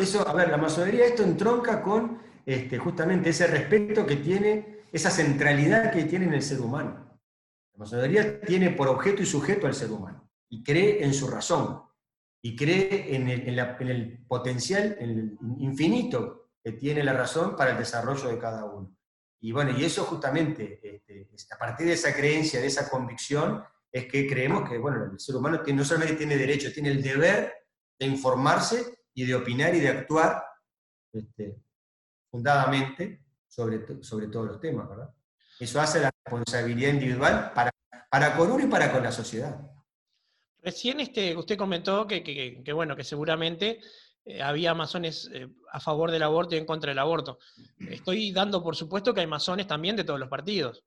eso, a ver, la masonería esto entronca con este, justamente ese respeto que tiene, esa centralidad que tiene en el ser humano. La masonería tiene por objeto y sujeto al ser humano y cree en su razón y cree en el, potencial, en el infinito que tiene la razón para el desarrollo de cada uno. Y bueno, y eso justamente, este, a partir de esa creencia, de esa convicción, es que creemos que bueno, el ser humano no solamente tiene derecho, tiene el deber de informarse y de opinar y de actuar este, fundadamente sobre, sobre todos los temas, ¿verdad? Eso hace la responsabilidad individual para, para con uno y para con la sociedad. Recién este, usted comentó que, bueno, que seguramente eh, había masones eh, a favor del aborto y en contra del aborto. Estoy dando por supuesto que hay masones también de todos los partidos.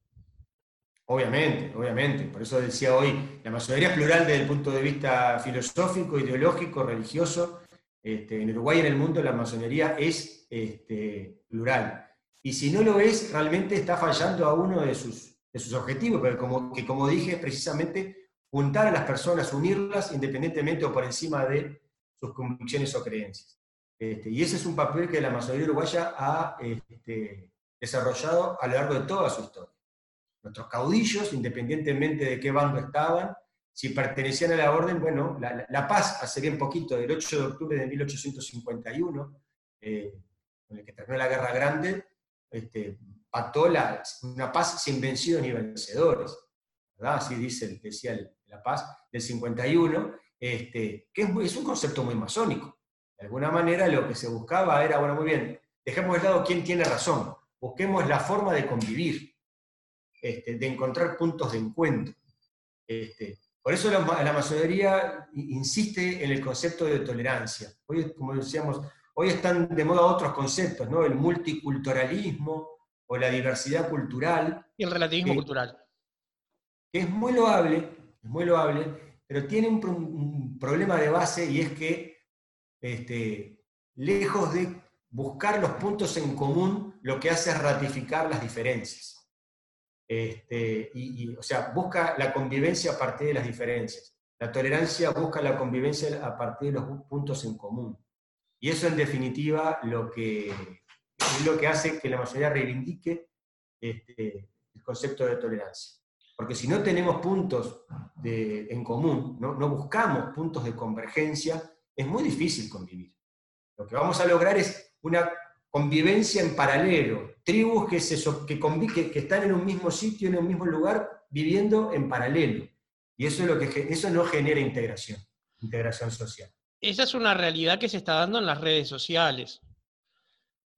Obviamente, obviamente. Por eso decía hoy, la masonería es plural desde el punto de vista filosófico, ideológico, religioso, este, en Uruguay y en el mundo la masonería es este, plural. Y si no lo es, realmente está fallando a uno de sus, sus objetivos, pero como, que como dije, es precisamente juntar a las personas, unirlas independientemente o por encima de sus convicciones o creencias. Este, y ese es un papel que la masonería uruguaya ha desarrollado a lo largo de toda su historia. Nuestros caudillos, independientemente de qué bando estaban, si pertenecían a la orden, bueno, la, paz, hace bien poquito, del 8 de octubre de 1851, eh, con el que terminó la Guerra Grande, este, la, una paz sin vencidos ni vencedores, ¿verdad? Así dice, decía la paz del 51, este, que es, un concepto muy masónico. De alguna manera lo que se buscaba era, bueno, muy bien, dejemos de lado quién tiene razón, busquemos la forma de convivir, este, de encontrar puntos de encuentro. Este, por eso la, masonería insiste en el concepto de tolerancia. Hoy, como decíamos, hoy están de moda otros conceptos, ¿no? El multiculturalismo, o la diversidad cultural. Y el relativismo cultural. Que es muy loable, es muy loable, pero tiene un, problema de base y es que, este, lejos de buscar los puntos en común, lo que hace es ratificar las diferencias. Este, y, o sea, busca la convivencia a partir de las diferencias. La tolerancia busca la convivencia a partir de los puntos en común. Y eso, en definitiva, lo que, es lo que hace que la mayoría reivindique este, el concepto de tolerancia. Porque si no tenemos puntos en común, no buscamos puntos de convergencia, es muy difícil convivir. Lo que vamos a lograr es una convivencia en paralelo, tribus que, se, que, que, están en un mismo sitio, en un mismo lugar, viviendo en paralelo. Y eso, es lo que, eso no genera integración, integración social. Esa es una realidad que se está dando en las redes sociales.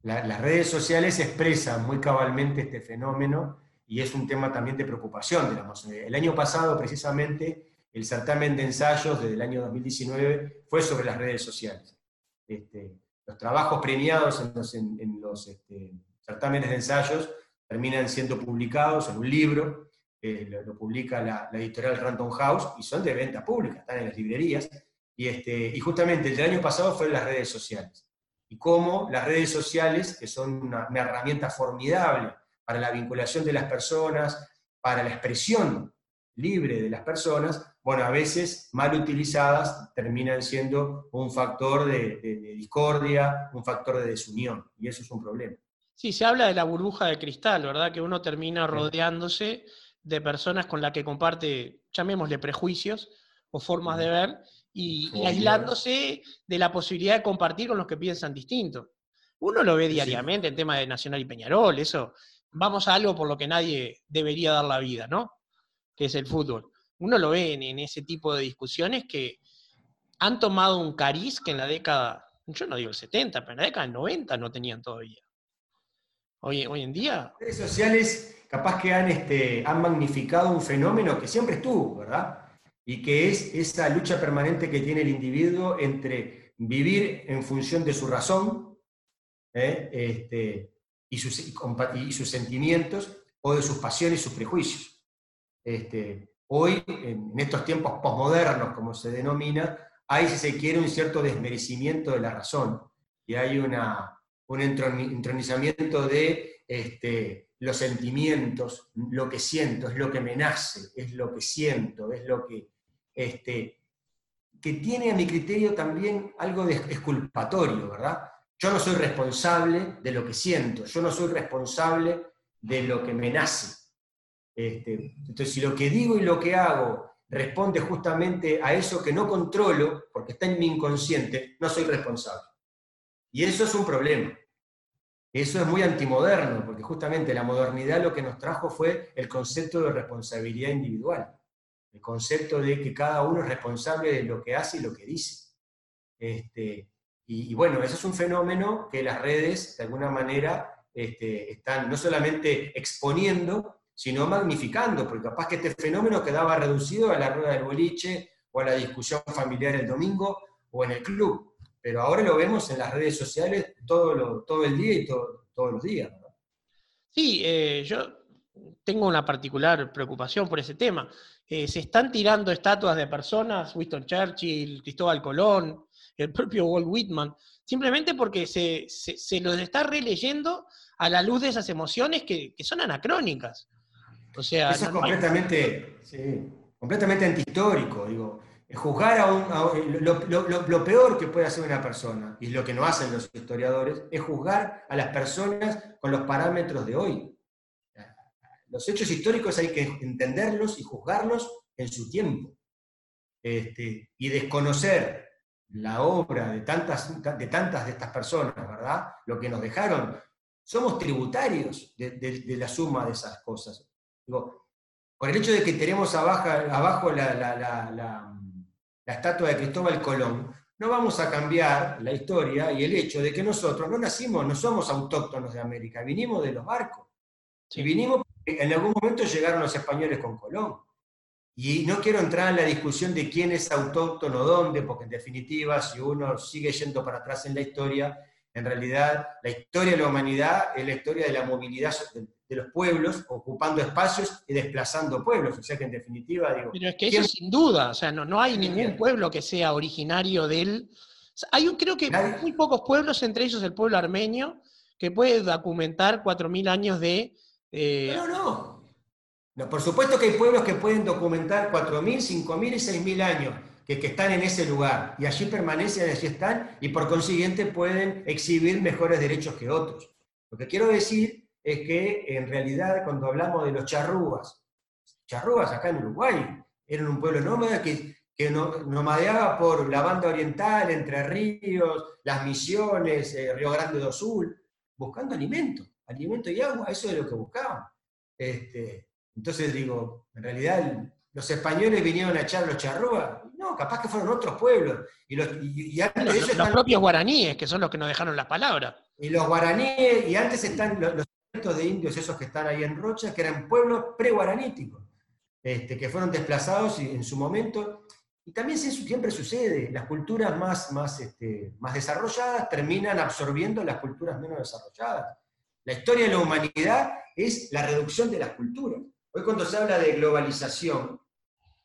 las redes sociales expresan muy cabalmente este fenómeno y es un tema también de preocupación de la masonería. El año pasado, precisamente, el certamen de ensayos desde el año 2019 fue sobre las redes sociales. Este, los trabajos premiados en los, este, certámenes de ensayos terminan siendo publicados en un libro, lo, publica la, editorial Random House, y son de venta pública, están en las librerías, y, este, y justamente el del año pasado fue en las redes sociales. Y cómo las redes sociales, que son una, una herramienta formidable para la vinculación de las personas, para la expresión libre de las personas, bueno, a veces mal utilizadas terminan siendo un factor de, discordia, un factor de desunión, y eso es un problema. Sí, se habla de la burbuja de cristal, ¿verdad? Que uno termina rodeándose de personas con las que comparte, llamémosle prejuicios o formas de ver, y, aislándose de la posibilidad de compartir con los que piensan distinto. Uno lo ve diariamente en tema de Nacional y Peñarol, eso, vamos a algo por lo que nadie debería dar la vida, ¿no? que es el fútbol. Uno lo ve en, ese tipo de discusiones que han tomado un cariz que en la década, yo no digo el 70, pero en la década del 90 no tenían todavía. Hoy, hoy en día... Las redes sociales capaz que han, este, han magnificado un fenómeno que siempre estuvo, ¿verdad? Y que es esa lucha permanente que tiene el individuo entre vivir en función de su razón ¿eh? este, y, sus, y sus sentimientos o de sus pasiones y sus prejuicios. Este, hoy, en, estos tiempos posmodernos, como se denomina, hay, si se quiere, un cierto desmerecimiento de la razón y hay una, un entronizamiento de este, los sentimientos, lo que siento, es lo que me nace, es lo que siento, es lo que... Este, que tiene a mi criterio también algo de exculpatorio, ¿verdad? Yo no soy responsable de lo que siento, yo no soy responsable de lo que me nace. Este, entonces, si lo que digo y lo que hago responde justamente a eso que no controlo, porque está en mi inconsciente, no soy responsable. Y eso es un problema. Eso es muy antimoderno, porque justamente la modernidad lo que nos trajo fue el concepto de responsabilidad individual, el concepto de que cada uno es responsable de lo que hace y lo que dice. Este, y, bueno, eso es un fenómeno que las redes, de alguna manera, este, están no solamente exponiendo, sino magnificando, porque capaz que este fenómeno quedaba reducido a la rueda del boliche o a la discusión familiar el domingo o en el club. Pero ahora lo vemos en las redes sociales todo, todo el día y todos los días. Sí, eh, yo tengo una particular preocupación por ese tema. Eh, se están tirando estatuas de personas, Winston Churchill, Cristóbal Colón, el propio Walt Whitman, simplemente porque se, se, los está releyendo a la luz de esas emociones que son anacrónicas. Eso es completamente, completamente antihistórico. Digo, juzgar a un. lo, peor que puede hacer una persona, y lo que no hacen los historiadores, es juzgar a las personas con los parámetros de hoy. Los hechos históricos hay que entenderlos y juzgarlos en su tiempo. Este, y desconocer la obra de tantas, de tantas de estas personas, ¿verdad? Lo que nos dejaron. Somos tributarios de la suma de esas cosas por el hecho de que tenemos abajo, la, estatua de Cristóbal Colón, no vamos a cambiar la historia y el hecho de que nosotros no nacimos, no somos autóctonos de América, vinimos de los barcos. Y vinimos porque en algún momento llegaron los españoles con Colón. Y no quiero entrar en la discusión de quién es autóctono dónde, porque en definitiva, si uno sigue yendo para atrás en la historia, en realidad la historia de la humanidad es la historia de la movilidad de los pueblos, ocupando espacios y desplazando pueblos. O sea que en definitiva digo... Pero es que eso sin duda, o sea, no, no hay ningún pueblo que sea originario del... hay creo que muy pocos pueblos, entre ellos el pueblo armenio, que puede documentar 4.000 años de... Eh, no, no. no. Por supuesto que hay pueblos que pueden documentar 4.000, 5.000 y 6.000 años que, están en ese lugar y allí permanecen, allí están y por consiguiente pueden exhibir mejores derechos que otros. Lo que quiero decir es que en realidad cuando hablamos de los charrúas, charrúas acá en Uruguay, eran un pueblo nómada que, que nomadeaba por la banda oriental, Entre Ríos, Las Misiones, eh, Río Grande do Sul, buscando alimento, alimento y agua, eso es lo que buscaban. Este, entonces digo, en realidad los españoles vinieron a echar los charrúas, no, capaz que fueron otros pueblos. Y los, los, propios guaraníes, que son los que nos dejaron las palabras. Y los guaraníes, y antes están los, los de indios, esos que están ahí en Rocha, que eran pueblos pre-guaraníticos, este, que fueron desplazados en su momento. Y también siempre sucede, las culturas más, más, este, más desarrolladas terminan absorbiendo las culturas menos desarrolladas. La historia de la humanidad es la reducción de las culturas. Hoy cuando se habla de globalización,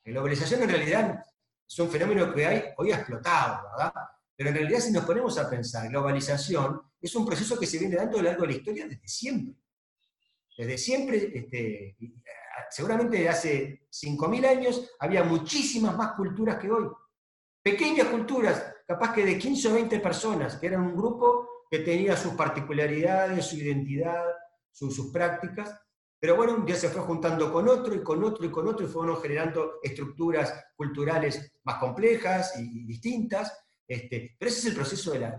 la globalización en realidad es un fenómeno que hay, hoy ha explotado, ¿verdad? Pero en realidad si nos ponemos a pensar, globalización es un proceso que se viene dando a lo largo de la historia desde siempre. Desde siempre, este, seguramente de hace 5.000 años, había muchísimas más culturas que hoy. Pequeñas culturas, capaz que de 15 o 20 personas, que eran un grupo que tenía sus particularidades, su identidad, sus prácticas, pero bueno, un día se fue juntando con otro y con otro y con otro y fueron generando estructuras culturales más complejas y, distintas. Este, pero ese es el proceso de la,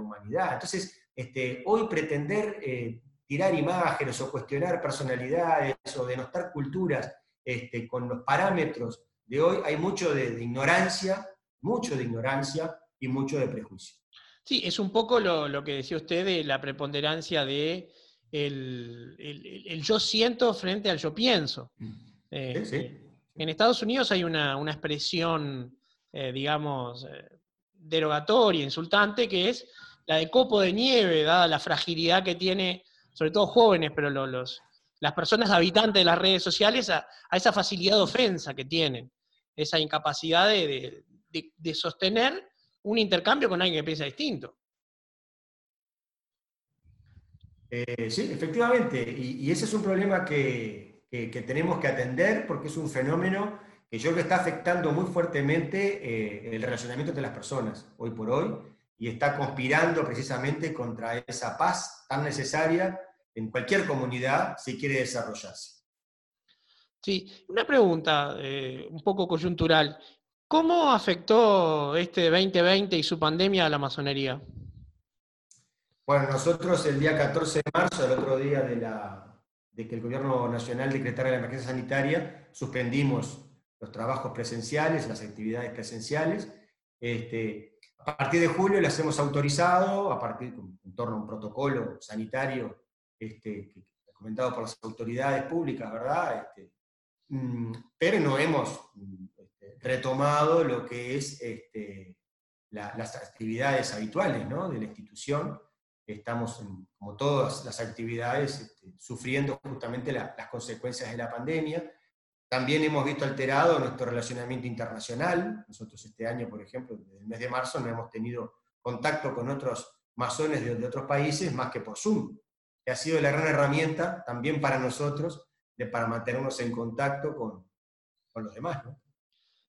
humanidad. Entonces, este, hoy pretender eh, tirar imágenes o cuestionar personalidades o denostar culturas este, con los parámetros de hoy, hay mucho de, ignorancia, mucho de ignorancia y mucho de prejuicio. Sí, es un poco lo, lo que decía usted de la preponderancia de el, yo siento frente al yo pienso. Eh, en Estados Unidos hay una, expresión, eh, digamos, eh, derogatoria, insultante, que es la de copo de nieve, dada la fragilidad que tiene, sobre todo jóvenes, pero los, las personas habitantes de las redes sociales, a, esa facilidad de ofensa que tienen, esa incapacidad de sostener un intercambio con alguien que piensa distinto. Eh, sí, efectivamente, y, ese es un problema que, tenemos que atender porque es un fenómeno que yo creo que está afectando muy fuertemente eh, el relacionamiento de las personas hoy por hoy y está conspirando precisamente contra esa paz tan necesaria en cualquier comunidad si quiere desarrollarse. Sí, una pregunta eh, un poco coyuntural. ¿Cómo afectó este 2020 y su pandemia a la masonería? Bueno, nosotros el día 14 de marzo, el otro día de, la, de que el gobierno nacional decretara la emergencia sanitaria, suspendimos los trabajos presenciales, las actividades presenciales. Este, a partir de julio las hemos autorizado, a partir en torno a un protocolo sanitario este, comentado por las autoridades públicas, ¿verdad? Este, mm, pero no hemos este, retomado lo que es este, las actividades habituales ¿no? de la institución estamos, como todas las actividades, este, sufriendo justamente las consecuencias de la pandemia. También hemos visto alterado nuestro relacionamiento internacional. Nosotros este año, por ejemplo, desde el mes de marzo no hemos tenido contacto con otros masones de, otros países más que por Zoom, que ha sido la gran herramienta también para nosotros de, para mantenernos en contacto con, con los demás.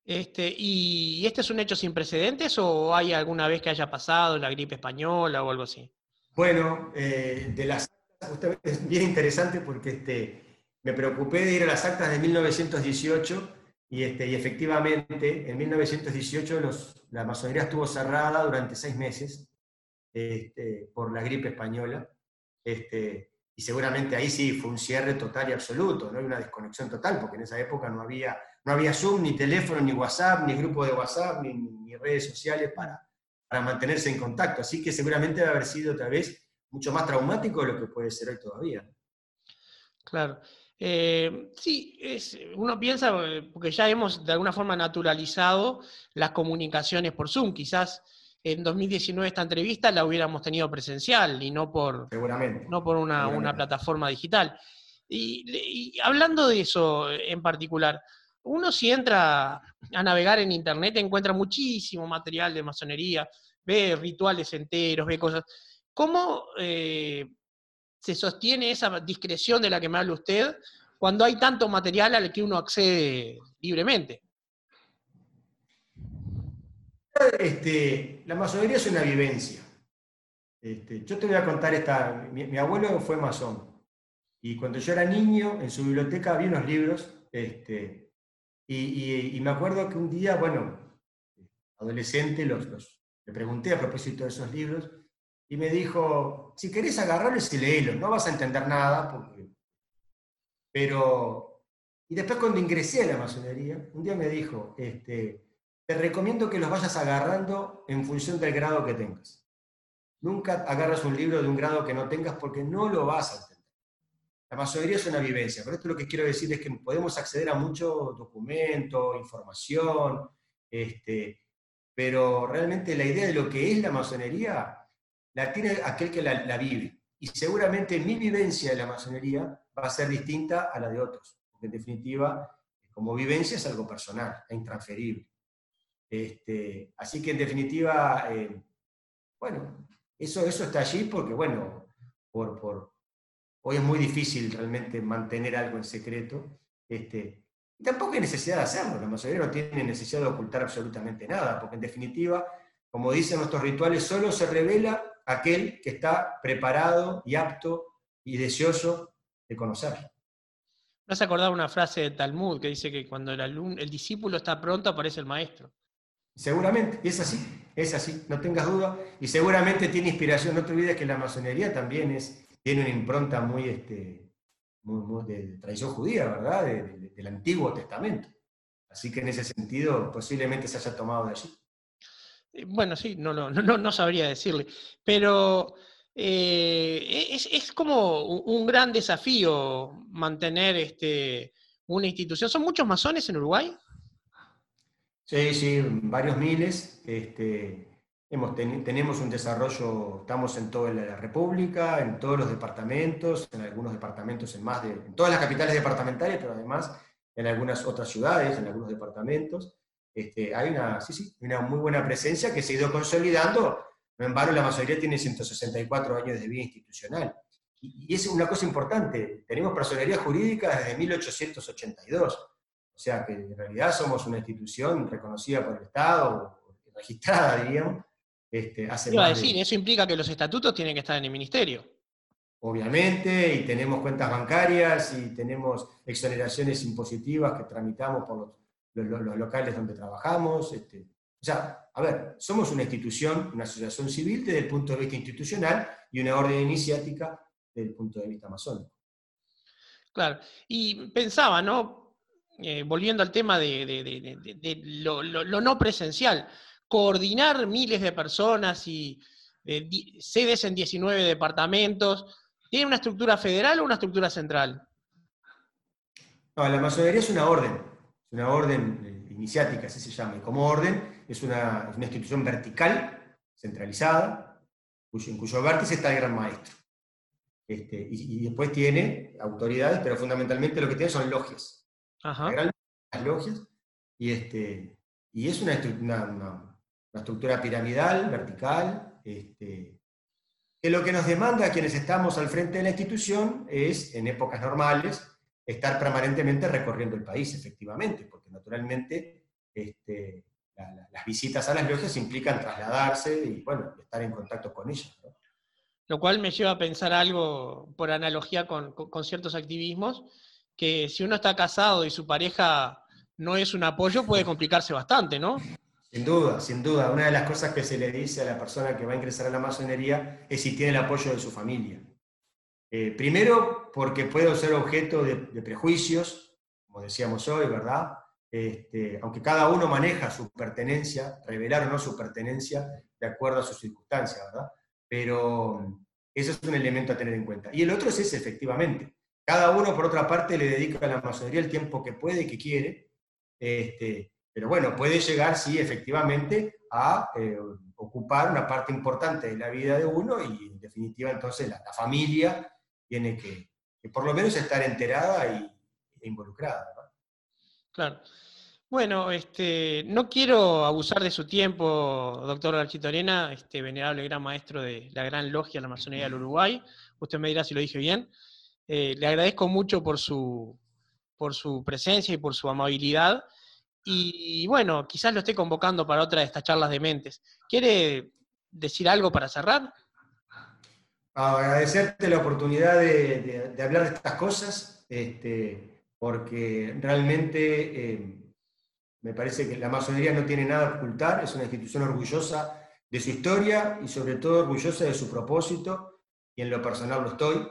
Este, ¿Y este es un hecho sin precedentes o hay alguna vez que haya pasado la gripe española o algo así? Bueno, eh, de las actas, es bien interesante porque este, me preocupé de ir a las actas de 1918 y, este, y efectivamente en 1918 la masonería estuvo cerrada durante seis meses este, por la gripe española. Este, y seguramente ahí sí fue un cierre total y absoluto, ¿no? una desconexión total, porque en esa época no había, no había Zoom, ni teléfono, ni WhatsApp, ni grupo de WhatsApp, ni, redes sociales para, para mantenerse en contacto. Así que seguramente debe haber sido otra vez mucho más traumático de lo que puede ser hoy todavía. Claro. Eh, sí, uno piensa, eh, porque ya hemos de alguna forma naturalizado las comunicaciones por Zoom, quizás en 2019 esta entrevista la hubiéramos tenido presencial y no por, No por una, plataforma digital. Y, hablando de eso en particular, uno si entra a navegar en Internet encuentra muchísimo material de masonería, ve rituales enteros, ve cosas. ¿Cómo eh, se sostiene esa discreción de la que me habla usted cuando hay tanto material al que uno accede libremente? Este, la masonería es una vivencia. Este, yo te voy a contar esta. Mi, abuelo fue masón. Y cuando yo era niño, en su biblioteca había unos libros. Este, y, me acuerdo que un día, bueno, adolescente, los, le pregunté a propósito de esos libros. Y me dijo: si querés agarrarlos y léelos, no vas a entender nada. Pero. Y después, cuando ingresé a la masonería, un día me dijo: este, te recomiendo que los vayas agarrando en función del grado que tengas. Nunca agarras un libro de un grado que no tengas porque no lo vas a entender. La masonería es una vivencia, pero esto lo que quiero decir es que podemos acceder a mucho documento, información, este, pero realmente la idea de lo que es la masonería la tiene aquel que la, vive. Y seguramente mi vivencia de la masonería va a ser distinta a la de otros, porque en definitiva, como vivencia es algo personal, es intransferible. Este, así que en definitiva, eh, bueno, eso, eso está allí porque, bueno, por, por, hoy es muy difícil realmente mantener algo en secreto. Este, y tampoco hay necesidad de hacerlo, la mayoría no tiene necesidad de ocultar absolutamente nada, porque en definitiva, como dicen nuestros rituales, solo se revela aquel que está preparado y apto y deseoso de conocerlo. ¿No has acordado una frase de Talmud que dice que cuando el, el discípulo está pronto aparece el maestro? Seguramente, es así, es así, no tengas duda. Y seguramente tiene inspiración, no te olvides que la masonería también es, tiene una impronta muy, este, de tradición judía, ¿verdad? del Antiguo Testamento. Así que en ese sentido posiblemente se haya tomado de allí. Eh, bueno, sí, no, no, no, no sabría decirle, pero eh, es, es, como un gran desafío mantener este, una institución. ¿Son muchos masones en Uruguay? Sí, sí, varios miles. Este, hemos tenemos un desarrollo, estamos en toda la República, en todos los departamentos, en algunos departamentos, en más de, en todas las capitales departamentales, pero además en algunas otras ciudades, en algunos departamentos. Este, hay una, sí, sí, una muy buena presencia que se ha ido consolidando. En vano, la mayoría tiene 164 años de vida institucional. Y, y es una cosa importante, tenemos personería jurídica desde 1882 o sea que en realidad somos una institución reconocida por el Estado, registrada, diríamos. Este, hace Iba a decir, eso implica que los estatutos tienen que estar en el ministerio. Obviamente, y tenemos cuentas bancarias y tenemos exoneraciones impositivas que tramitamos por los, locales donde trabajamos. Este, o sea, a ver, somos una institución, una asociación civil desde el punto de vista institucional y una orden iniciática desde el punto de vista masónico. Claro, y pensaba, ¿no? Eh, volviendo al tema de, lo, no presencial, coordinar miles de personas y sedes en 19 departamentos, ¿tiene una estructura federal o una estructura central? No, la masonería es una orden, es una orden eh, iniciática, así se llama. Y como orden es una, institución vertical, centralizada, en cuyo vértice está el gran maestro. Este, y, y, después tiene autoridades, pero fundamentalmente lo que tiene son logias las logias, y, este, y es una, una, estructura piramidal, vertical, este, que lo que nos demanda a quienes estamos al frente de la institución es, en épocas normales, estar permanentemente recorriendo el país, efectivamente, porque naturalmente este, las visitas a las logias implican trasladarse y, bueno, estar en contacto con ellas. Lo cual me lleva a pensar algo por analogía con, con ciertos activismos, que si uno está casado y su pareja no es un apoyo, puede complicarse bastante, ¿no? Sin duda, sin duda. Una de las cosas que se le dice a la persona que va a ingresar a la masonería es si tiene el apoyo de su familia. Eh, primero, porque puede ser objeto de, prejuicios, como decíamos hoy, ¿verdad? Este, aunque cada uno maneja su pertenencia, revelar o no su pertenencia de acuerdo a sus circunstancias, ¿verdad? Pero eso es un elemento a tener en cuenta. Y el otro es ese, efectivamente. Cada uno, por otra parte, le dedica a la masonería el tiempo que puede y que quiere. Este, pero bueno, puede llegar, sí, efectivamente, a eh, ocupar una parte importante de la vida de uno y en definitiva entonces la, familia tiene que, por lo menos estar enterada y, e involucrada. Claro. Bueno, este, no quiero abusar de su tiempo, doctor Architorena, este venerable gran maestro de la Gran Logia de la Masonería del Uruguay. Usted me dirá si lo dije bien. Eh, le agradezco mucho por su, por su presencia y por su amabilidad. Y bueno, quizás lo esté convocando para otra de estas charlas de mentes. ¿Quiere decir algo para cerrar? Agradecerte la oportunidad de, hablar de estas cosas, este, porque realmente eh, me parece que la masonería no tiene nada que ocultar, es una institución orgullosa de su historia y sobre todo orgullosa de su propósito, y en lo personal lo estoy,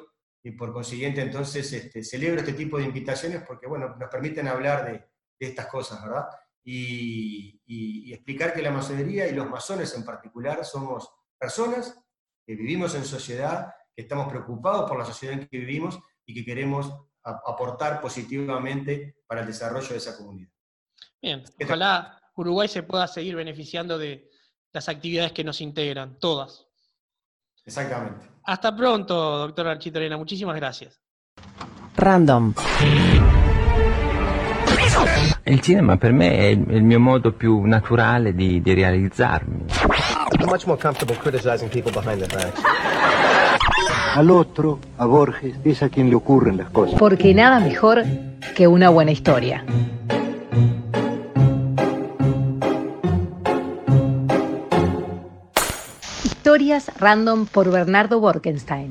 y por consiguiente entonces este, celebro este tipo de invitaciones porque bueno, nos permiten hablar de, de estas cosas, ¿verdad? Y, explicar que la masonería y los masones en particular somos personas que vivimos en sociedad, que estamos preocupados por la sociedad en que vivimos y que queremos aportar positivamente para el desarrollo de esa comunidad. Bien, ojalá Uruguay se pueda seguir beneficiando de las actividades que nos integran, todas. Exactamente. Hasta pronto, doctor Architorena. Muchísimas gracias. Random. Il cinema per me è il mio modo più naturale di, di realizzarmi. I'm much more comfortable criticizing people behind their backs. Al otro, a Borges, es a quien le ocurren las cosas. Porque nada mejor que una buena historia. Historias random por Bernardo Borkenstein.